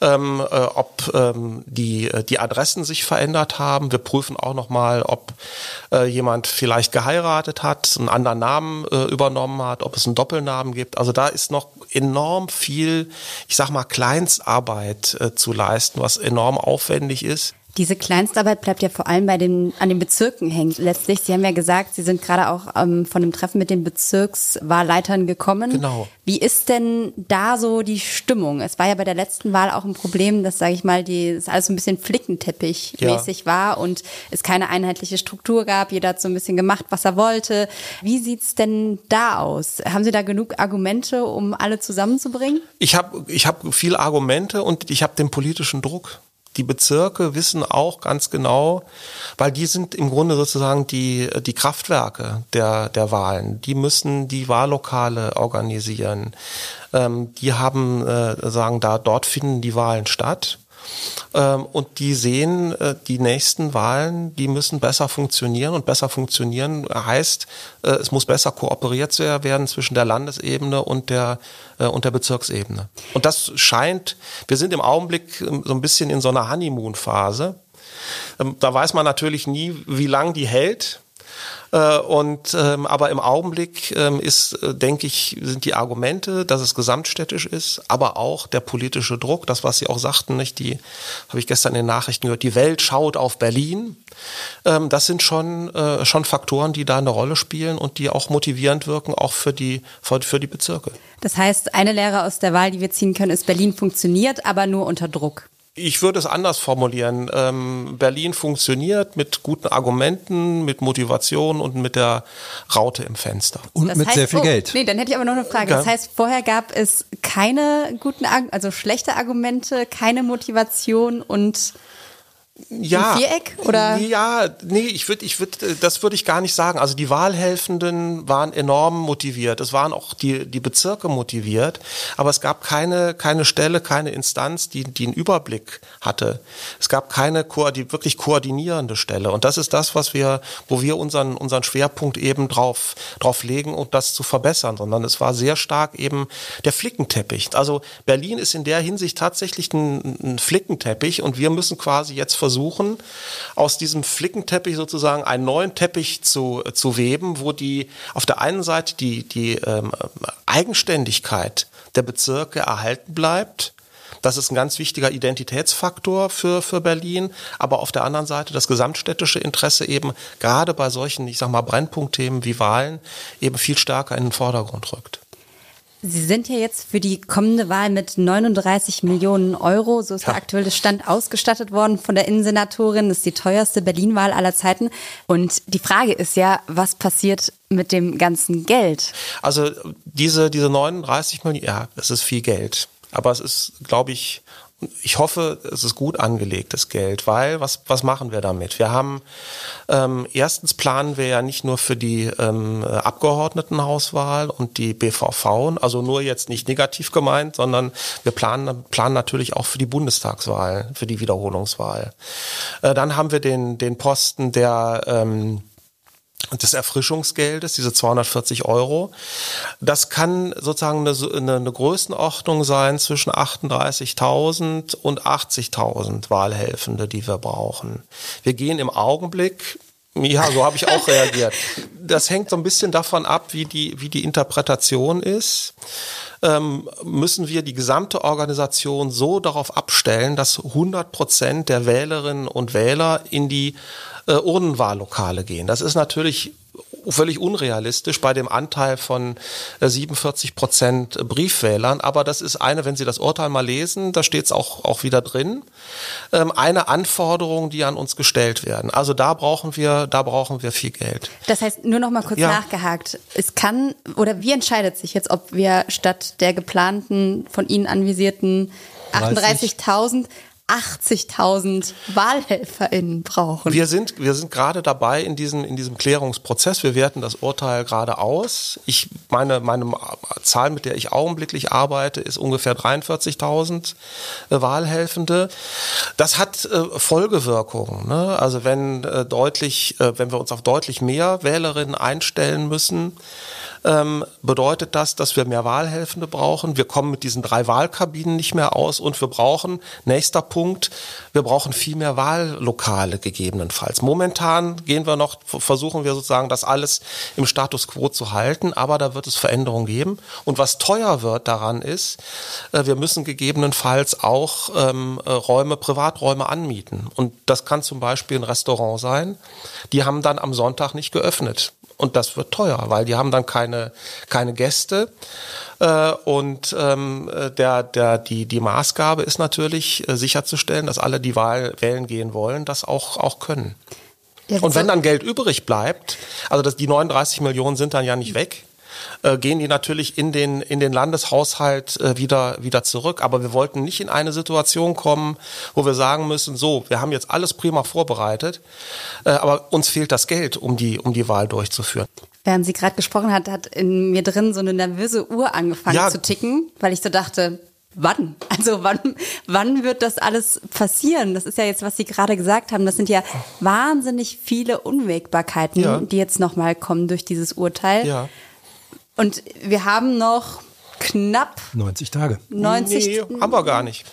ähm, äh, ob ähm, die, die Adressen sich verändert haben. Wir prüfen auch nochmal, ob äh, jemand vielleicht geheiratet hat, einen anderen Namen äh, übernommen hat, ob es einen Doppelnamen gibt. Also da ist noch enorm viel, ich sag mal, Kleinstarbeit äh, zu leisten, was enorm aufwendig ist. Diese Kleinstarbeit bleibt ja vor allem bei den, an den Bezirken hängen letztlich. Sie haben ja gesagt, Sie sind gerade auch ähm, von dem Treffen mit den Bezirkswahlleitern gekommen. Genau. Wie ist denn da so die Stimmung? Es war ja bei der letzten Wahl auch ein Problem, dass, sage ich mal, die, es alles so ein bisschen Flickenteppich-mäßig ja. war und es keine einheitliche Struktur gab. Jeder hat so ein bisschen gemacht, was er wollte. Wie sieht's denn da aus? Haben Sie da genug Argumente, um alle zusammenzubringen? Ich habe ich hab viel Argumente und ich habe den politischen Druck die Bezirke wissen auch ganz genau, weil die sind im Grunde sozusagen die, die Kraftwerke der, der Wahlen. Die müssen die Wahllokale organisieren. Ähm, die haben, äh, sagen da, dort finden die Wahlen statt. Ähm, und die sehen, äh, die nächsten Wahlen, die müssen besser funktionieren. Und besser funktionieren heißt, äh, es muss besser kooperiert werden zwischen der Landesebene und der, äh, und der Bezirksebene. Und das scheint, wir sind im Augenblick ähm, so ein bisschen in so einer Honeymoon-Phase. Ähm, da weiß man natürlich nie, wie lang die hält. Äh, und ähm, aber im Augenblick ähm, ist, äh, denke ich, sind die Argumente, dass es gesamtstädtisch ist, aber auch der politische Druck, das was Sie auch sagten, nicht die habe ich gestern in den Nachrichten gehört, die Welt schaut auf Berlin. Ähm, das sind schon äh, schon Faktoren, die da eine Rolle spielen und die auch motivierend wirken, auch für die für, für die Bezirke. Das heißt, eine Lehre aus der Wahl, die wir ziehen können, ist Berlin funktioniert, aber nur unter Druck. Ich würde es anders formulieren. Ähm, Berlin funktioniert mit guten Argumenten, mit Motivation und mit der Raute im Fenster. Und Das mit heißt, sehr viel oh, Geld. Nee, dann hätte ich aber noch eine Frage. Ja. Das heißt, vorher gab es keine guten, also schlechte Argumente, keine Motivation und ja, Ein Viereck, oder? Ja, nee, ich würde, ich würde, das würde ich gar nicht sagen. Also die Wahlhelfenden waren enorm motiviert. Es waren auch die, die Bezirke motiviert. Aber es gab keine, keine Stelle, keine Instanz, die, die einen Überblick hatte. Es gab keine koordi wirklich koordinierende Stelle. Und das ist das, was wir, wo wir unseren, unseren Schwerpunkt eben drauf, drauf legen, um das zu verbessern. Sondern es war sehr stark eben der Flickenteppich. Also Berlin ist in der Hinsicht tatsächlich ein, ein Flickenteppich und wir müssen quasi jetzt versuchen, aus diesem Flickenteppich sozusagen einen neuen Teppich zu, zu weben, wo die auf der einen Seite die, die ähm, Eigenständigkeit der Bezirke erhalten bleibt. Das ist ein ganz wichtiger Identitätsfaktor für, für Berlin. Aber auf der anderen Seite das gesamtstädtische Interesse eben gerade bei solchen, ich sag mal, Brennpunktthemen wie Wahlen eben viel stärker in den Vordergrund rückt. Sie sind ja jetzt für die kommende Wahl mit 39 Millionen Euro, so ist der aktuelle Stand, ausgestattet worden von der Innensenatorin. Das ist die teuerste Berlin-Wahl aller Zeiten. Und die Frage ist ja, was passiert mit dem ganzen Geld? Also diese, diese 39 Millionen, ja, es ist viel Geld. Aber es ist, glaube ich, ich hoffe, es ist gut angelegtes Geld, weil was, was machen wir damit? Wir haben ähm, erstens planen wir ja nicht nur für die ähm, Abgeordnetenhauswahl und die BVV, also nur jetzt nicht negativ gemeint, sondern wir planen, planen natürlich auch für die Bundestagswahl, für die Wiederholungswahl. Äh, dann haben wir den, den Posten der ähm, des Erfrischungsgeldes, diese 240 Euro. Das kann sozusagen eine, eine, eine Größenordnung sein zwischen 38.000 und 80.000 Wahlhelfende, die wir brauchen. Wir gehen im Augenblick ja, so habe ich auch reagiert. Das hängt so ein bisschen davon ab, wie die, wie die Interpretation ist. Ähm, müssen wir die gesamte Organisation so darauf abstellen, dass 100 Prozent der Wählerinnen und Wähler in die äh, Urnenwahllokale gehen. Das ist natürlich völlig unrealistisch bei dem Anteil von äh, 47 Prozent Briefwählern. Aber das ist eine, wenn Sie das Urteil mal lesen, da steht es auch, auch wieder drin, ähm, eine Anforderung, die an uns gestellt werden. Also da brauchen wir, da brauchen wir viel Geld. Das heißt, nur noch mal kurz Ja. nachgehakt. Es kann, oder wie entscheidet sich jetzt, ob wir statt der geplanten, von Ihnen anvisierten 38.000 80.000 WahlhelferInnen brauchen? Wir sind, wir sind gerade dabei in diesem, in diesem Klärungsprozess. Wir werten das Urteil gerade aus. Ich meine, meine Zahl, mit der ich augenblicklich arbeite, ist ungefähr 43.000 äh, Wahlhelfende. Das hat äh, Folgewirkungen. Ne? Also wenn äh, deutlich, wenn wir uns auf deutlich mehr Wählerinnen einstellen müssen, ähm, bedeutet das, dass wir mehr Wahlhelfende brauchen. Wir kommen mit diesen drei Wahlkabinen nicht mehr aus und wir brauchen, nächster Punkt, wir brauchen viel mehr Wahllokale gegebenenfalls. Momentan gehen wir noch, versuchen wir sozusagen das alles im Status quo zu halten, aber da wird es Veränderungen geben. Und was teuer wird daran ist, äh, wir müssen gegebenenfalls auch ähm, äh, Räume, Privaträume anmieten. Und das kann zum Beispiel ein Restaurant sein. Die haben dann am Sonntag nicht geöffnet. Und das wird teuer, weil die haben dann keine, keine Gäste. Äh, und ähm, der, der, die, die Maßgabe ist natürlich äh, sicherzustellen, dass alle, die Wahl wählen gehen wollen, das auch, auch können. Ja, Und wenn dann Geld übrig bleibt, also das, die 39 Millionen sind dann ja nicht weg, äh, gehen die natürlich in den, in den Landeshaushalt äh, wieder, wieder zurück. Aber wir wollten nicht in eine Situation kommen, wo wir sagen müssen, so, wir haben jetzt alles prima vorbereitet, äh, aber uns fehlt das Geld, um die, um die Wahl durchzuführen. Während sie gerade gesprochen hat, hat in mir drin so eine nervöse Uhr angefangen Ja. zu ticken, weil ich so dachte, wann? [LAUGHS] Also wann, wann wird das alles passieren? Das ist ja jetzt, was Sie gerade gesagt haben. Das sind ja wahnsinnig viele Unwägbarkeiten, Ja. die jetzt nochmal kommen durch dieses Urteil. Ja. Und wir haben noch knapp 90 Tage. 90. Nee, haben wir gar nicht.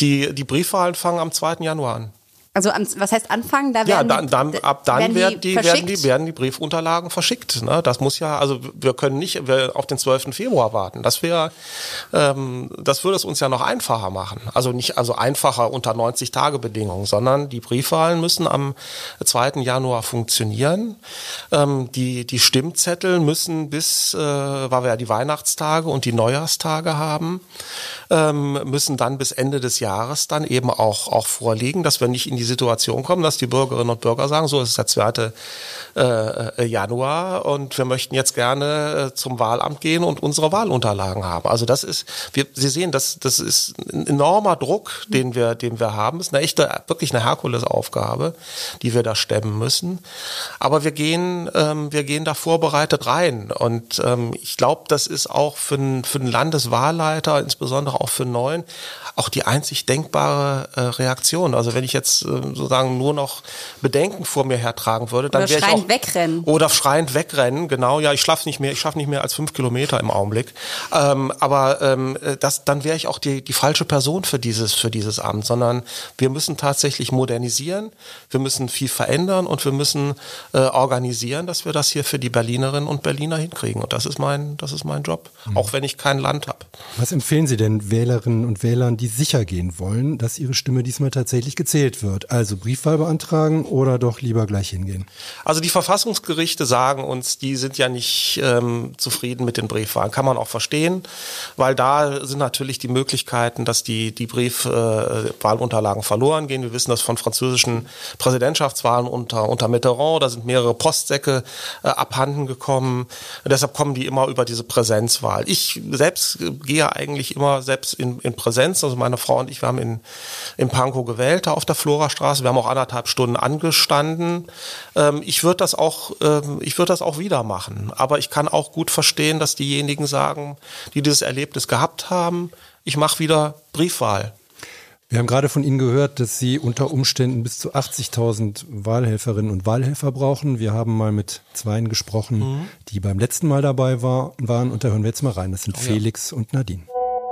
Die, die Briefwahlen fangen am 2. Januar an. Also was heißt anfangen? Da werden ja, dann, dann, ab dann werden die, werden die, werden die Briefunterlagen verschickt. Ne? Das muss ja, also wir können nicht wir auf den 12. Februar warten. Das wäre, ähm, das würde es uns ja noch einfacher machen. Also nicht, also einfacher unter 90 Tage Bedingungen, sondern die Briefwahlen müssen am 2. Januar funktionieren. Ähm, die, die Stimmzettel müssen bis, äh, weil wir ja die Weihnachtstage und die Neujahrstage haben, ähm, müssen dann bis Ende des Jahres dann eben auch, auch vorliegen, dass wir nicht in die Situation kommen, dass die Bürgerinnen und Bürger sagen, so es ist der 2. Äh, äh, Januar und wir möchten jetzt gerne äh, zum Wahlamt gehen und unsere Wahlunterlagen haben. Also das ist, wir, Sie sehen, das, das ist ein enormer Druck, den wir, den wir haben. Das ist eine echte, wirklich eine Herkulesaufgabe, die wir da stemmen müssen. Aber wir gehen, ähm, wir gehen da vorbereitet rein. Und ähm, ich glaube, das ist auch für, einen für Landeswahlleiter, insbesondere auch für einen neuen, auch die einzig denkbare äh, Reaktion. Also wenn ich jetzt sozusagen nur noch Bedenken vor mir hertragen würde, dann wäre ich auch wegrennen. oder schreiend wegrennen. Genau, ja, ich schlafe nicht mehr, ich schaffe nicht mehr als fünf Kilometer im Augenblick. Ähm, aber ähm, das, dann wäre ich auch die die falsche Person für dieses für dieses Amt, sondern wir müssen tatsächlich modernisieren, wir müssen viel verändern und wir müssen äh, organisieren, dass wir das hier für die Berlinerinnen und Berliner hinkriegen. Und das ist mein das ist mein Job, mhm. auch wenn ich kein Land habe. Was empfehlen Sie denn Wählerinnen und Wählern, die sicher gehen wollen, dass ihre Stimme diesmal tatsächlich gezählt wird? Also Briefwahl beantragen oder doch lieber gleich hingehen? Also die Verfassungsgerichte sagen uns, die sind ja nicht ähm, zufrieden mit den Briefwahlen. Kann man auch verstehen, weil da sind natürlich die Möglichkeiten, dass die, die Briefwahlunterlagen äh, verloren gehen. Wir wissen das von französischen Präsidentschaftswahlen unter, unter Mitterrand. Da sind mehrere Postsäcke äh, abhanden gekommen. Deshalb kommen die immer über diese Präsenzwahl. Ich selbst gehe eigentlich immer selbst in, in Präsenz. Also meine Frau und ich, wir haben in, in Pankow gewählt, da auf der Florastraße. Wir haben auch anderthalb Stunden angestanden. Ähm, ich würde das auch, ähm, ich würde das auch wieder machen. Aber ich kann auch gut verstehen, dass diejenigen sagen, die dieses Erlebnis gehabt haben, ich mache wieder Briefwahl. Wir haben gerade von Ihnen gehört, dass Sie unter Umständen bis zu 80.000 Wahlhelferinnen und Wahlhelfer brauchen. Wir haben mal mit zweien gesprochen, mhm. die beim letzten Mal dabei war, waren. Und da hören wir jetzt mal rein. Das sind oh, Felix ja. und Nadine.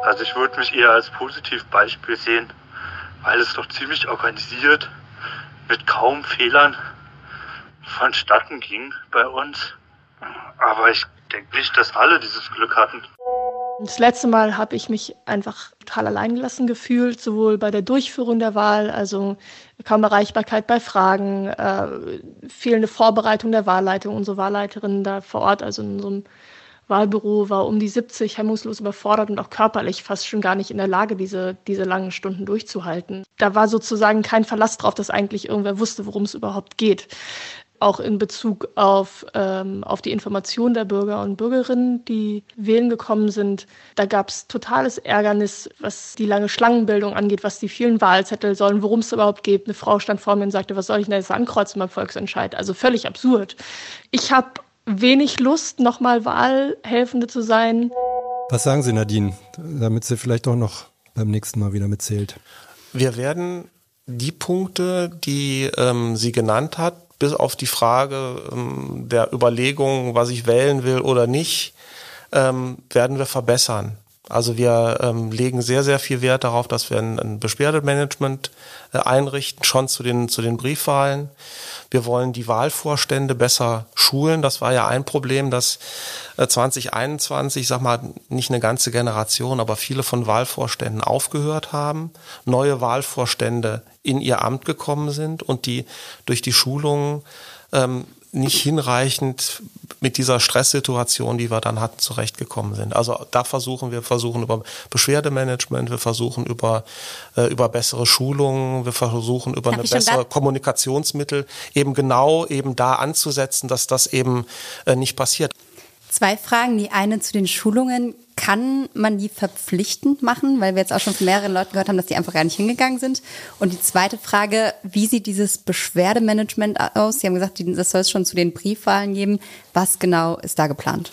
Also ich würde mich eher als Positivbeispiel sehen, weil es doch ziemlich organisiert mit kaum Fehlern vonstatten ging bei uns. Aber ich denke nicht, dass alle dieses Glück hatten. Das letzte Mal habe ich mich einfach total alleingelassen gefühlt, sowohl bei der Durchführung der Wahl, also kaum Erreichbarkeit bei Fragen, äh, fehlende Vorbereitung der Wahlleitung. Unsere Wahlleiterin da vor Ort, also in unserem Wahlbüro, war um die 70, hemmungslos überfordert und auch körperlich fast schon gar nicht in der Lage, diese, diese langen Stunden durchzuhalten. Da war sozusagen kein Verlass drauf, dass eigentlich irgendwer wusste, worum es überhaupt geht auch in Bezug auf, ähm, auf die Information der Bürger und Bürgerinnen, die wählen gekommen sind. Da gab es totales Ärgernis, was die lange Schlangenbildung angeht, was die vielen Wahlzettel sollen, worum es überhaupt geht. Eine Frau stand vor mir und sagte, was soll ich denn jetzt ankreuzen beim Volksentscheid? Also völlig absurd. Ich habe wenig Lust, nochmal Wahlhelfende zu sein. Was sagen Sie, Nadine, damit sie vielleicht auch noch beim nächsten Mal wieder mitzählt? Wir werden die Punkte, die ähm, sie genannt hat, bis auf die Frage ähm, der Überlegung, was ich wählen will oder nicht, ähm, werden wir verbessern. Also wir ähm, legen sehr, sehr viel Wert darauf, dass wir ein, ein Beschwerdemanagement äh, einrichten, schon zu den, zu den Briefwahlen. Wir wollen die Wahlvorstände besser schulen. Das war ja ein Problem, dass 2021, äh, sag mal, nicht eine ganze Generation, aber viele von Wahlvorständen aufgehört haben, neue Wahlvorstände in ihr Amt gekommen sind und die durch die Schulungen ähm, nicht hinreichend mit dieser Stresssituation, die wir dann hatten, zurechtgekommen sind. Also da versuchen wir versuchen über Beschwerdemanagement, wir versuchen über äh, über bessere Schulungen, wir versuchen über Darf eine bessere Kommunikationsmittel eben genau eben da anzusetzen, dass das eben äh, nicht passiert. Zwei Fragen. Die eine zu den Schulungen. Kann man die verpflichtend machen? Weil wir jetzt auch schon von mehreren Leuten gehört haben, dass die einfach gar nicht hingegangen sind. Und die zweite Frage, wie sieht dieses Beschwerdemanagement aus? Sie haben gesagt, das soll es schon zu den Briefwahlen geben. Was genau ist da geplant?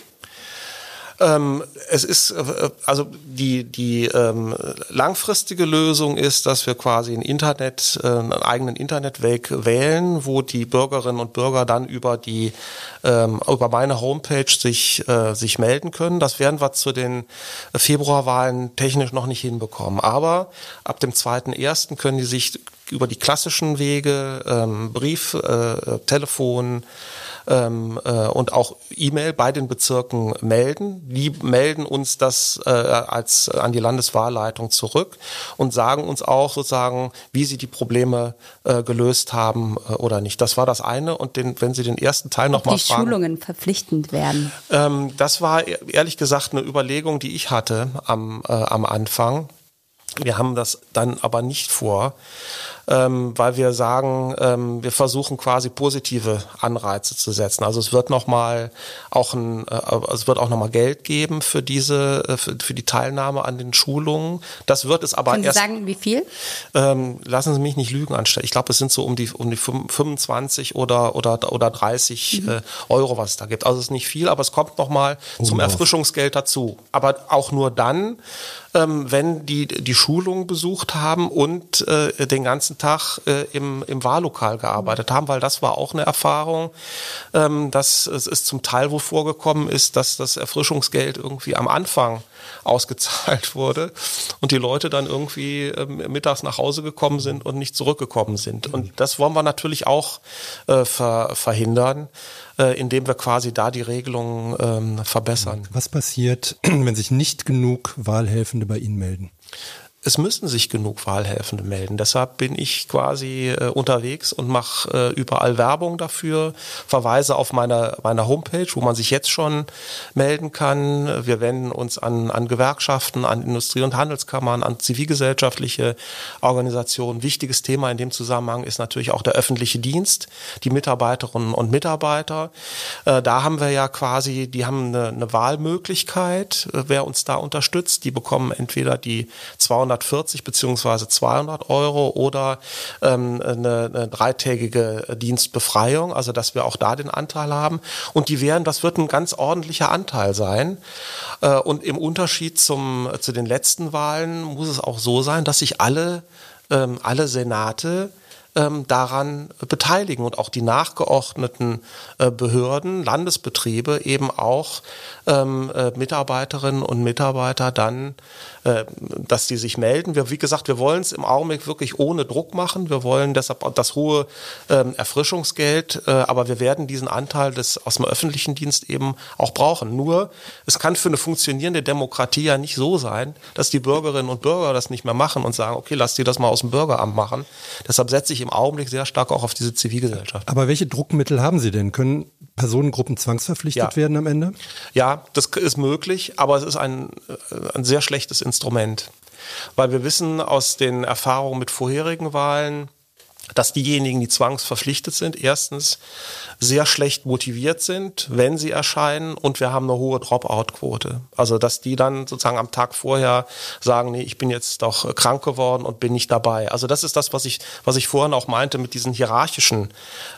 Ähm, es ist, äh, also die, die ähm, langfristige Lösung ist, dass wir quasi ein Internet, äh, einen eigenen Internetweg wählen, wo die Bürgerinnen und Bürger dann über die, ähm, über meine Homepage sich, äh, sich melden können. Das werden wir zu den Februarwahlen technisch noch nicht hinbekommen. Aber ab dem zweiten ersten können die sich über die klassischen Wege, ähm, Brief, äh, Telefon, ähm, äh, und auch E-Mail bei den Bezirken melden. Die melden uns das äh, als an die Landeswahlleitung zurück und sagen uns auch sozusagen, wie sie die Probleme äh, gelöst haben äh, oder nicht. Das war das eine. Und den, wenn Sie den ersten Teil nochmal fragen. Die Schulungen verpflichtend werden. Ähm, das war ehrlich gesagt eine Überlegung, die ich hatte am, äh, am Anfang. Wir haben das dann aber nicht vor ähm, weil wir sagen, ähm, wir versuchen quasi positive Anreize zu setzen. Also es wird nochmal auch ein, äh, es wird auch noch mal Geld geben für diese, äh, für, für, die Teilnahme an den Schulungen. Das wird es aber Können erst. Sie sagen, wie viel? Ähm, lassen Sie mich nicht lügen anstellen. Ich glaube, es sind so um die um die 25 oder oder oder 30 mhm. äh, Euro, was es da gibt. Also es ist nicht viel, aber es kommt nochmal oh, zum Erfrischungsgeld dazu. Aber auch nur dann, ähm, wenn die die Schulung besucht haben und äh, den ganzen Tag äh, im, im Wahllokal gearbeitet haben, weil das war auch eine Erfahrung, ähm, dass es ist zum Teil wo vorgekommen ist, dass das Erfrischungsgeld irgendwie am Anfang ausgezahlt [LAUGHS] wurde und die Leute dann irgendwie ähm, mittags nach Hause gekommen sind und nicht zurückgekommen sind. Und das wollen wir natürlich auch äh, ver verhindern, äh, indem wir quasi da die Regelungen ähm, verbessern. Was passiert, [CLEARS THROAT] wenn sich nicht genug Wahlhelfende bei Ihnen melden? Es müssen sich genug Wahlhelfende melden. Deshalb bin ich quasi äh, unterwegs und mache äh, überall Werbung dafür, verweise auf meine, meine Homepage, wo man sich jetzt schon melden kann. Wir wenden uns an, an Gewerkschaften, an Industrie- und Handelskammern, an zivilgesellschaftliche Organisationen. Wichtiges Thema in dem Zusammenhang ist natürlich auch der öffentliche Dienst, die Mitarbeiterinnen und Mitarbeiter. Äh, da haben wir ja quasi, die haben eine, eine Wahlmöglichkeit, äh, wer uns da unterstützt. Die bekommen entweder die 200 140 beziehungsweise 200 Euro oder ähm, eine, eine dreitägige Dienstbefreiung, also dass wir auch da den Anteil haben. Und die werden, das wird ein ganz ordentlicher Anteil sein. Äh, und im Unterschied zum, zu den letzten Wahlen muss es auch so sein, dass sich alle, ähm, alle Senate ähm, daran beteiligen und auch die nachgeordneten äh, Behörden, Landesbetriebe eben auch ähm, äh, Mitarbeiterinnen und Mitarbeiter dann, äh, dass die sich melden. Wir, wie gesagt, wir wollen es im Augenblick wirklich ohne Druck machen. Wir wollen deshalb das hohe ähm, Erfrischungsgeld, äh, aber wir werden diesen Anteil des aus dem öffentlichen Dienst eben auch brauchen. Nur es kann für eine funktionierende Demokratie ja nicht so sein, dass die Bürgerinnen und Bürger das nicht mehr machen und sagen, okay, lass die das mal aus dem Bürgeramt machen. Deshalb setze ich im Augenblick sehr stark auch auf diese Zivilgesellschaft. Aber welche Druckmittel haben Sie denn? Können Personengruppen zwangsverpflichtet ja. werden am Ende? Ja, das ist möglich, aber es ist ein, äh, ein sehr schlechtes Instrument. Weil wir wissen aus den Erfahrungen mit vorherigen Wahlen, dass diejenigen, die zwangsverpflichtet sind, erstens sehr schlecht motiviert sind, wenn sie erscheinen und wir haben eine hohe Dropout-Quote. Also dass die dann sozusagen am Tag vorher sagen, nee, ich bin jetzt doch krank geworden und bin nicht dabei. Also das ist das, was ich, was ich vorhin auch meinte mit diesen hierarchischen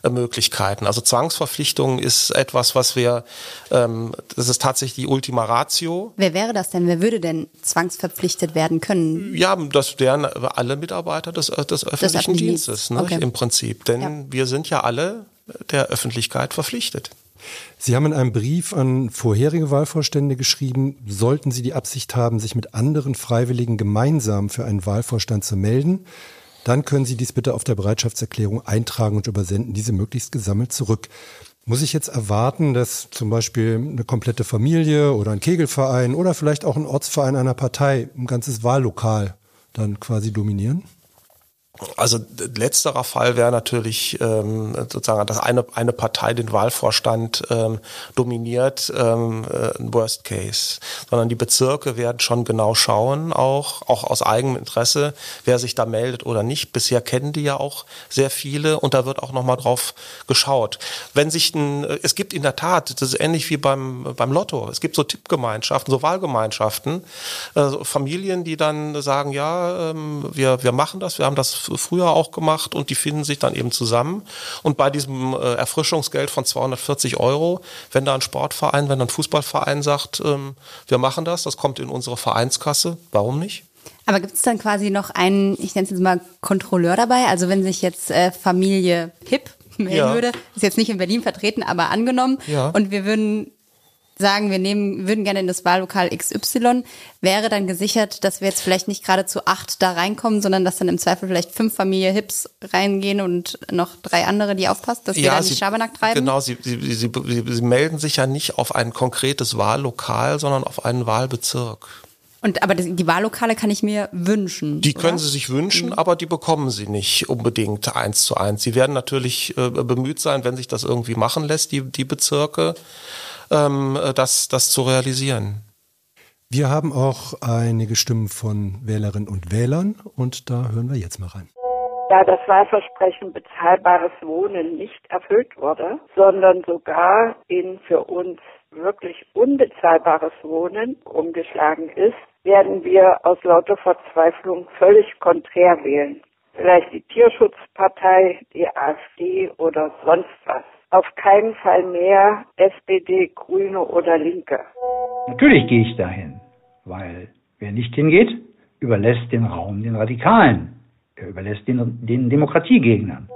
äh, Möglichkeiten. Also Zwangsverpflichtung ist etwas, was wir, ähm, das ist tatsächlich die Ultima Ratio. Wer wäre das denn? Wer würde denn zwangsverpflichtet werden können? Ja, das wären alle Mitarbeiter des, des öffentlichen Dienstes. Ne? Okay. im Prinzip. Denn ja. wir sind ja alle der Öffentlichkeit verpflichtet. Sie haben in einem Brief an vorherige Wahlvorstände geschrieben, sollten Sie die Absicht haben, sich mit anderen Freiwilligen gemeinsam für einen Wahlvorstand zu melden, dann können Sie dies bitte auf der Bereitschaftserklärung eintragen und übersenden diese möglichst gesammelt zurück. Muss ich jetzt erwarten, dass zum Beispiel eine komplette Familie oder ein Kegelverein oder vielleicht auch ein Ortsverein einer Partei ein ganzes Wahllokal dann quasi dominieren? Also letzterer Fall wäre natürlich ähm, sozusagen, dass eine, eine Partei den Wahlvorstand ähm, dominiert, ähm, äh, Worst Case. Sondern die Bezirke werden schon genau schauen, auch, auch aus eigenem Interesse, wer sich da meldet oder nicht. Bisher kennen die ja auch sehr viele und da wird auch nochmal drauf geschaut. Wenn sich ein, äh, es gibt in der Tat, das ist ähnlich wie beim, beim Lotto, es gibt so Tippgemeinschaften, so Wahlgemeinschaften, äh, Familien, die dann sagen, ja, ähm, wir, wir machen das, wir haben das früher auch gemacht und die finden sich dann eben zusammen. Und bei diesem äh, Erfrischungsgeld von 240 Euro, wenn da ein Sportverein, wenn da ein Fußballverein sagt, ähm, wir machen das, das kommt in unsere Vereinskasse, warum nicht? Aber gibt es dann quasi noch einen, ich nenne es jetzt mal Kontrolleur dabei? Also wenn sich jetzt äh, Familie Hip melden ja. würde, ist jetzt nicht in Berlin vertreten, aber angenommen, ja. und wir würden sagen, wir nehmen, würden gerne in das Wahllokal XY, wäre dann gesichert, dass wir jetzt vielleicht nicht gerade zu acht da reinkommen, sondern dass dann im Zweifel vielleicht fünf Familie Hips reingehen und noch drei andere, die aufpassen, dass wir ja, da nicht Schabernack treiben? Genau, sie, sie, sie, sie, sie melden sich ja nicht auf ein konkretes Wahllokal, sondern auf einen Wahlbezirk. Und aber die Wahllokale kann ich mir wünschen. Die oder? können Sie sich wünschen, mhm. aber die bekommen Sie nicht unbedingt eins zu eins. Sie werden natürlich äh, bemüht sein, wenn sich das irgendwie machen lässt, die, die Bezirke ähm, das, das zu realisieren. Wir haben auch einige Stimmen von Wählerinnen und Wählern und da hören wir jetzt mal rein. Da das Wahlversprechen bezahlbares Wohnen nicht erfüllt wurde, sondern sogar in für uns wirklich unbezahlbares Wohnen umgeschlagen ist, werden wir aus lauter Verzweiflung völlig konträr wählen. Vielleicht die Tierschutzpartei, die AfD oder sonst was auf keinen Fall mehr SPD, Grüne oder Linke. Natürlich gehe ich dahin, weil wer nicht hingeht, überlässt den Raum den Radikalen. Er überlässt den, den Demokratiegegnern.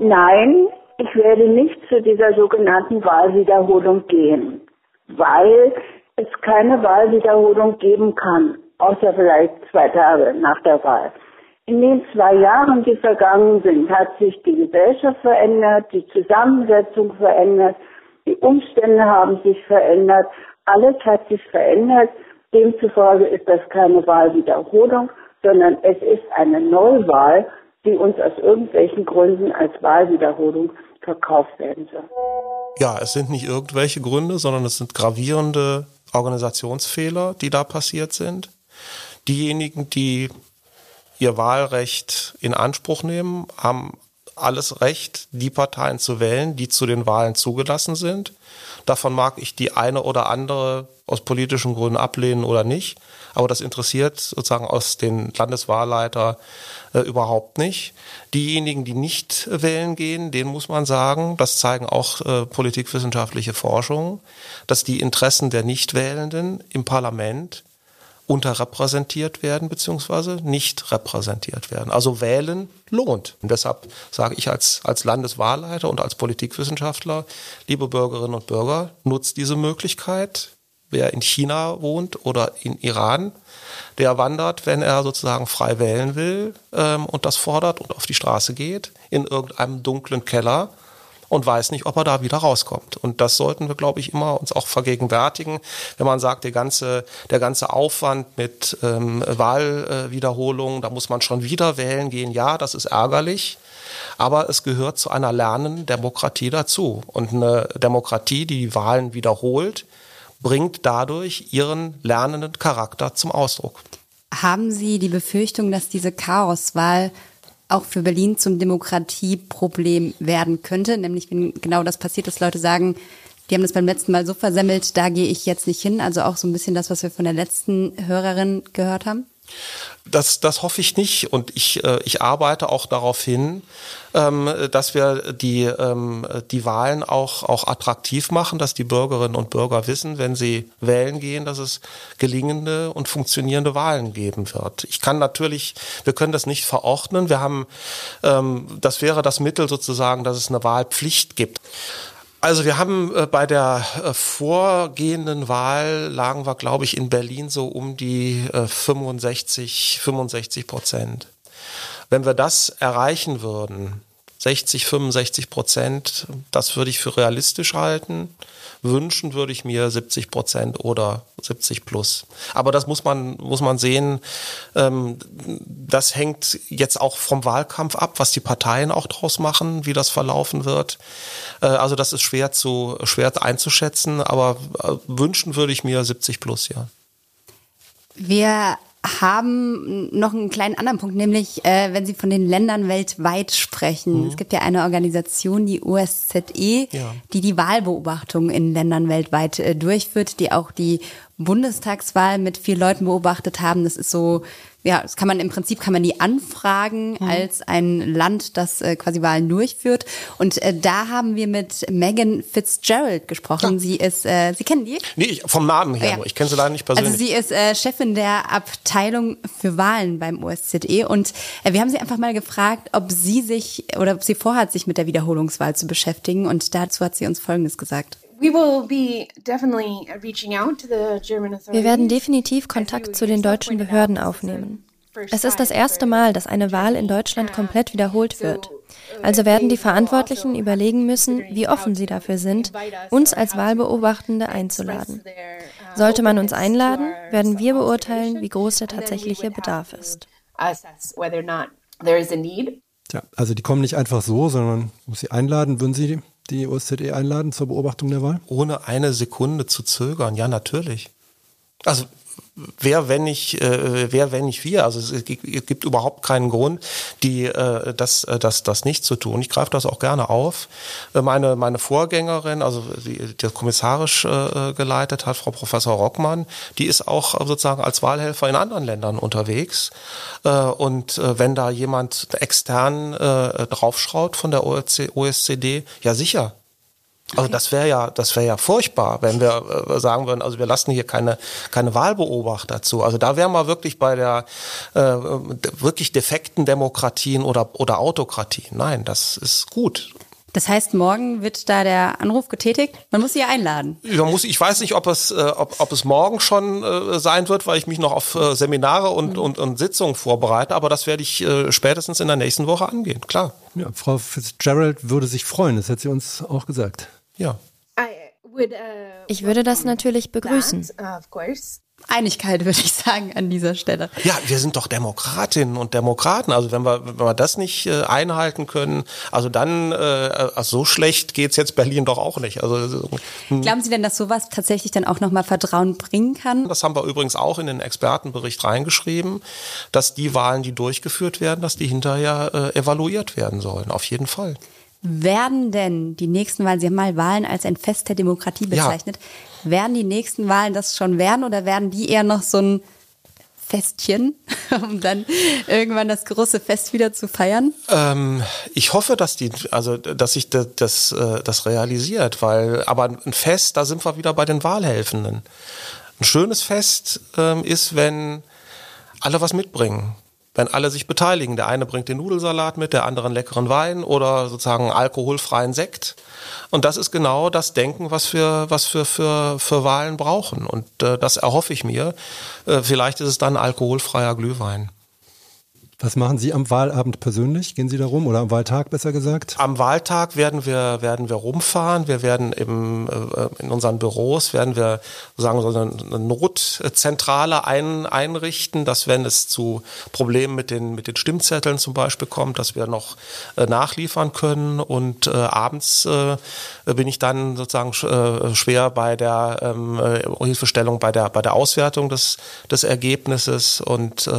Nein, ich werde nicht zu dieser sogenannten Wahlwiederholung gehen, weil es keine Wahlwiederholung geben kann, außer vielleicht zwei Tage nach der Wahl. In den zwei Jahren, die vergangen sind, hat sich die Gesellschaft verändert, die Zusammensetzung verändert, die Umstände haben sich verändert, alles hat sich verändert. Demzufolge ist das keine Wahlwiederholung, sondern es ist eine Neuwahl, die uns aus irgendwelchen Gründen als Wahlwiederholung verkauft werden soll. Ja, es sind nicht irgendwelche Gründe, sondern es sind gravierende Organisationsfehler, die da passiert sind. Diejenigen, die ihr Wahlrecht in Anspruch nehmen, haben alles Recht, die Parteien zu wählen, die zu den Wahlen zugelassen sind. Davon mag ich die eine oder andere aus politischen Gründen ablehnen oder nicht. Aber das interessiert sozusagen aus den Landeswahlleiter äh, überhaupt nicht. Diejenigen, die nicht wählen gehen, denen muss man sagen, das zeigen auch äh, politikwissenschaftliche Forschungen, dass die Interessen der Nichtwählenden im Parlament unterrepräsentiert werden beziehungsweise nicht repräsentiert werden. Also wählen lohnt. Und deshalb sage ich als, als Landeswahlleiter und als Politikwissenschaftler, liebe Bürgerinnen und Bürger, nutzt diese Möglichkeit. Wer in China wohnt oder in Iran, der wandert, wenn er sozusagen frei wählen will ähm, und das fordert und auf die Straße geht, in irgendeinem dunklen Keller und weiß nicht, ob er da wieder rauskommt. Und das sollten wir, glaube ich, immer uns auch vergegenwärtigen, wenn man sagt, der ganze, der ganze Aufwand mit ähm, Wahlwiederholungen, da muss man schon wieder wählen gehen. Ja, das ist ärgerlich. Aber es gehört zu einer lernenden Demokratie dazu. Und eine Demokratie, die die Wahlen wiederholt, bringt dadurch ihren lernenden Charakter zum Ausdruck. Haben Sie die Befürchtung, dass diese Chaoswahl auch für Berlin zum Demokratieproblem werden könnte. Nämlich, wenn genau das passiert, dass Leute sagen, die haben das beim letzten Mal so versemmelt, da gehe ich jetzt nicht hin. Also auch so ein bisschen das, was wir von der letzten Hörerin gehört haben. Das, das hoffe ich nicht und ich, äh, ich arbeite auch darauf hin, ähm, dass wir die, ähm, die Wahlen auch, auch attraktiv machen, dass die Bürgerinnen und Bürger wissen, wenn sie wählen gehen, dass es gelingende und funktionierende Wahlen geben wird. Ich kann natürlich, wir können das nicht verordnen. Wir haben, ähm, das wäre das Mittel sozusagen, dass es eine Wahlpflicht gibt. Also wir haben äh, bei der äh, vorgehenden Wahl lagen wir, glaube ich, in Berlin so um die äh, 65, 65 Prozent. Wenn wir das erreichen würden, 60, 65 Prozent, das würde ich für realistisch halten. Wünschen würde ich mir 70 Prozent oder 70 plus. Aber das muss man, muss man sehen. Ähm, das hängt jetzt auch vom Wahlkampf ab, was die Parteien auch draus machen, wie das verlaufen wird. Äh, also das ist schwer zu, schwer einzuschätzen, aber äh, wünschen würde ich mir 70 plus, ja. Wir haben noch einen kleinen anderen Punkt, nämlich äh, wenn Sie von den Ländern weltweit sprechen. Mhm. Es gibt ja eine Organisation, die OSZE, ja. die die Wahlbeobachtung in Ländern weltweit äh, durchführt, die auch die Bundestagswahl mit vier Leuten beobachtet haben. Das ist so ja, das kann man im Prinzip kann man die anfragen mhm. als ein Land, das äh, quasi Wahlen durchführt. Und äh, da haben wir mit Megan Fitzgerald gesprochen. Ja. Sie ist, äh, Sie kennen die? Nee, ich, vom Namen her. Ja. Ich kenne sie leider nicht persönlich. Also sie ist äh, Chefin der Abteilung für Wahlen beim OSZE und äh, wir haben sie einfach mal gefragt, ob sie sich oder ob sie vorhat, sich mit der Wiederholungswahl zu beschäftigen. Und dazu hat sie uns Folgendes gesagt. Wir werden definitiv Kontakt zu den deutschen Behörden aufnehmen. Es ist das erste Mal, dass eine Wahl in Deutschland komplett wiederholt wird. Also werden die Verantwortlichen überlegen müssen, wie offen sie dafür sind, uns als Wahlbeobachtende einzuladen. Sollte man uns einladen, werden wir beurteilen, wie groß der tatsächliche Bedarf ist. Ja, also die kommen nicht einfach so, sondern muss sie einladen. Würden Sie die OSZE einladen zur Beobachtung der Wahl? Ohne eine Sekunde zu zögern, ja natürlich. Also wer wenn nicht äh, wer wenn nicht wir? Also es gibt überhaupt keinen Grund die äh, das äh, das das nicht zu tun. Ich greife das auch gerne auf. Äh, meine meine Vorgängerin also die, die kommissarisch äh, geleitet hat Frau Professor Rockmann die ist auch sozusagen als Wahlhelfer in anderen Ländern unterwegs. Äh, und äh, wenn da jemand extern äh, draufschraut von der OSCD ja sicher also das wäre ja, das wäre ja furchtbar, wenn wir äh, sagen würden, also wir lassen hier keine keine Wahlbeobachter zu. Also da wären wir wirklich bei der äh, wirklich defekten Demokratien oder oder Autokratien. Nein, das ist gut. Das heißt, morgen wird da der Anruf getätigt. Man muss sie einladen. Ja, muss, ich weiß nicht, ob es, äh, ob, ob es morgen schon äh, sein wird, weil ich mich noch auf äh, Seminare und, mhm. und, und Sitzungen vorbereite. Aber das werde ich äh, spätestens in der nächsten Woche angehen, klar. Ja, Frau Fitzgerald würde sich freuen, das hat sie uns auch gesagt. Ja. Uh, ich würde das natürlich begrüßen. Einigkeit, [LAUGHS] würde ich sagen, an dieser Stelle. Ja, wir sind doch Demokratinnen und Demokraten. Also wenn wir, wenn wir das nicht äh, einhalten können, also dann, äh, also so schlecht geht's jetzt Berlin doch auch nicht. Also, hm. Glauben Sie denn, dass sowas tatsächlich dann auch nochmal Vertrauen bringen kann? Das haben wir übrigens auch in den Expertenbericht reingeschrieben, dass die Wahlen, die durchgeführt werden, dass die hinterher äh, evaluiert werden sollen. Auf jeden Fall. Werden denn die nächsten Wahlen, Sie haben mal Wahlen als ein Fest der Demokratie bezeichnet, ja. werden die nächsten Wahlen das schon werden oder werden die eher noch so ein Festchen, [LAUGHS] um dann irgendwann das große Fest wieder zu feiern? Ähm, ich hoffe, dass die, also dass sich das, das, äh, das realisiert, weil aber ein Fest, da sind wir wieder bei den Wahlhelfenden. Ein schönes Fest ähm, ist, wenn alle was mitbringen wenn alle sich beteiligen. Der eine bringt den Nudelsalat mit, der andere einen leckeren Wein oder sozusagen alkoholfreien Sekt. Und das ist genau das Denken, was wir, was wir für, für Wahlen brauchen. Und äh, das erhoffe ich mir. Äh, vielleicht ist es dann alkoholfreier Glühwein. Was machen Sie am Wahlabend persönlich? Gehen Sie da rum oder am Wahltag besser gesagt? Am Wahltag werden wir, werden wir rumfahren. Wir werden im, äh, in unseren Büros werden wir sagen so eine Notzentrale ein, einrichten, dass wenn es zu Problemen mit den, mit den Stimmzetteln zum Beispiel kommt, dass wir noch äh, nachliefern können. Und äh, abends äh, bin ich dann sozusagen äh, schwer bei der ähm, äh, Hilfestellung bei der, bei der Auswertung des, des Ergebnisses und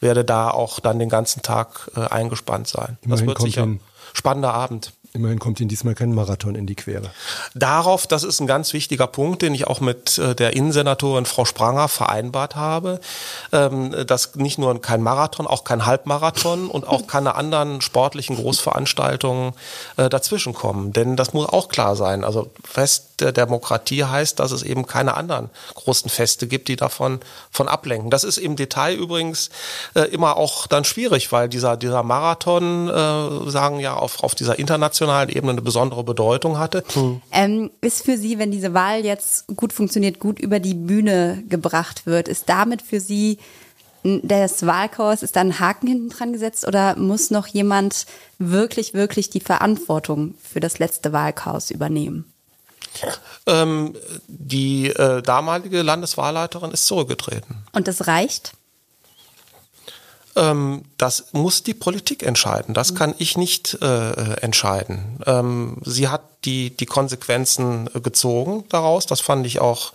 werde da auch dann den ganzen Tag äh, eingespannt sein. Immerhin das wird sicher ein spannender Abend. Immerhin kommt Ihnen diesmal kein Marathon in die Quere. Darauf, das ist ein ganz wichtiger Punkt, den ich auch mit äh, der Innensenatorin Frau Spranger vereinbart habe, ähm, dass nicht nur kein Marathon, auch kein Halbmarathon und auch keine anderen sportlichen Großveranstaltungen äh, dazwischen kommen. Denn das muss auch klar sein. Also Fest der Demokratie heißt, dass es eben keine anderen großen Feste gibt, die davon von ablenken. Das ist im Detail übrigens äh, immer auch dann schwierig, weil dieser, dieser Marathon, sagen ja, auf, auf dieser internationalen Ebene eine besondere Bedeutung hatte. Hm. Ähm, ist für Sie, wenn diese Wahl jetzt gut funktioniert, gut über die Bühne gebracht wird, ist damit für Sie das Wahlchaos, ist da ein Haken hinten dran gesetzt oder muss noch jemand wirklich, wirklich die Verantwortung für das letzte Wahlchaos übernehmen? Ähm, die äh, damalige Landeswahlleiterin ist zurückgetreten. Und das reicht? Ähm, das muss die Politik entscheiden. Das kann ich nicht äh, entscheiden. Ähm, sie hat die, die Konsequenzen gezogen daraus. Das fand ich auch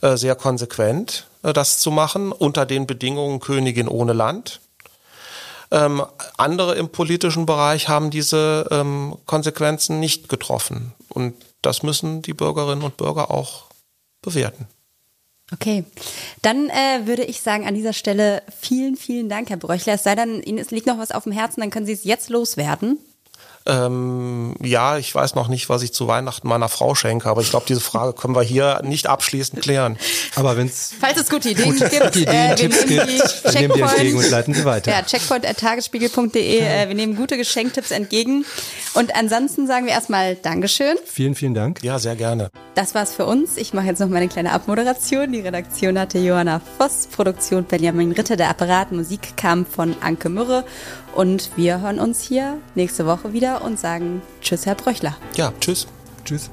äh, sehr konsequent, äh, das zu machen, unter den Bedingungen Königin ohne Land. Ähm, andere im politischen Bereich haben diese ähm, Konsequenzen nicht getroffen. Und das müssen die Bürgerinnen und Bürger auch bewerten. Okay, dann äh, würde ich sagen an dieser Stelle vielen, vielen Dank, Herr Bröchler. Es sei denn, Ihnen liegt noch was auf dem Herzen, dann können Sie es jetzt loswerden. Ähm, ja, ich weiß noch nicht, was ich zu Weihnachten meiner Frau schenke, aber ich glaube, diese Frage können wir hier nicht abschließend klären. Aber wenn es falls es gute Ideen gibt, gute Ideen, äh, Tipps gibt, wir nehmen die entgegen und leiten sie weiter. Ja, checkpoint@tagesspiegel.de. Äh, wir nehmen gute Geschenktipps entgegen. Und ansonsten sagen wir erstmal Dankeschön. Vielen, vielen Dank. Ja, sehr gerne. das war's für uns. Ich mache jetzt noch meine kleine Abmoderation. Die Redaktion hatte Johanna Voss, Produktion Benjamin Ritter, der Apparat, Musik kam von Anke Mürre und wir hören uns hier nächste Woche wieder und sagen Tschüss, Herr Bröchler. Ja, tschüss. Tschüss.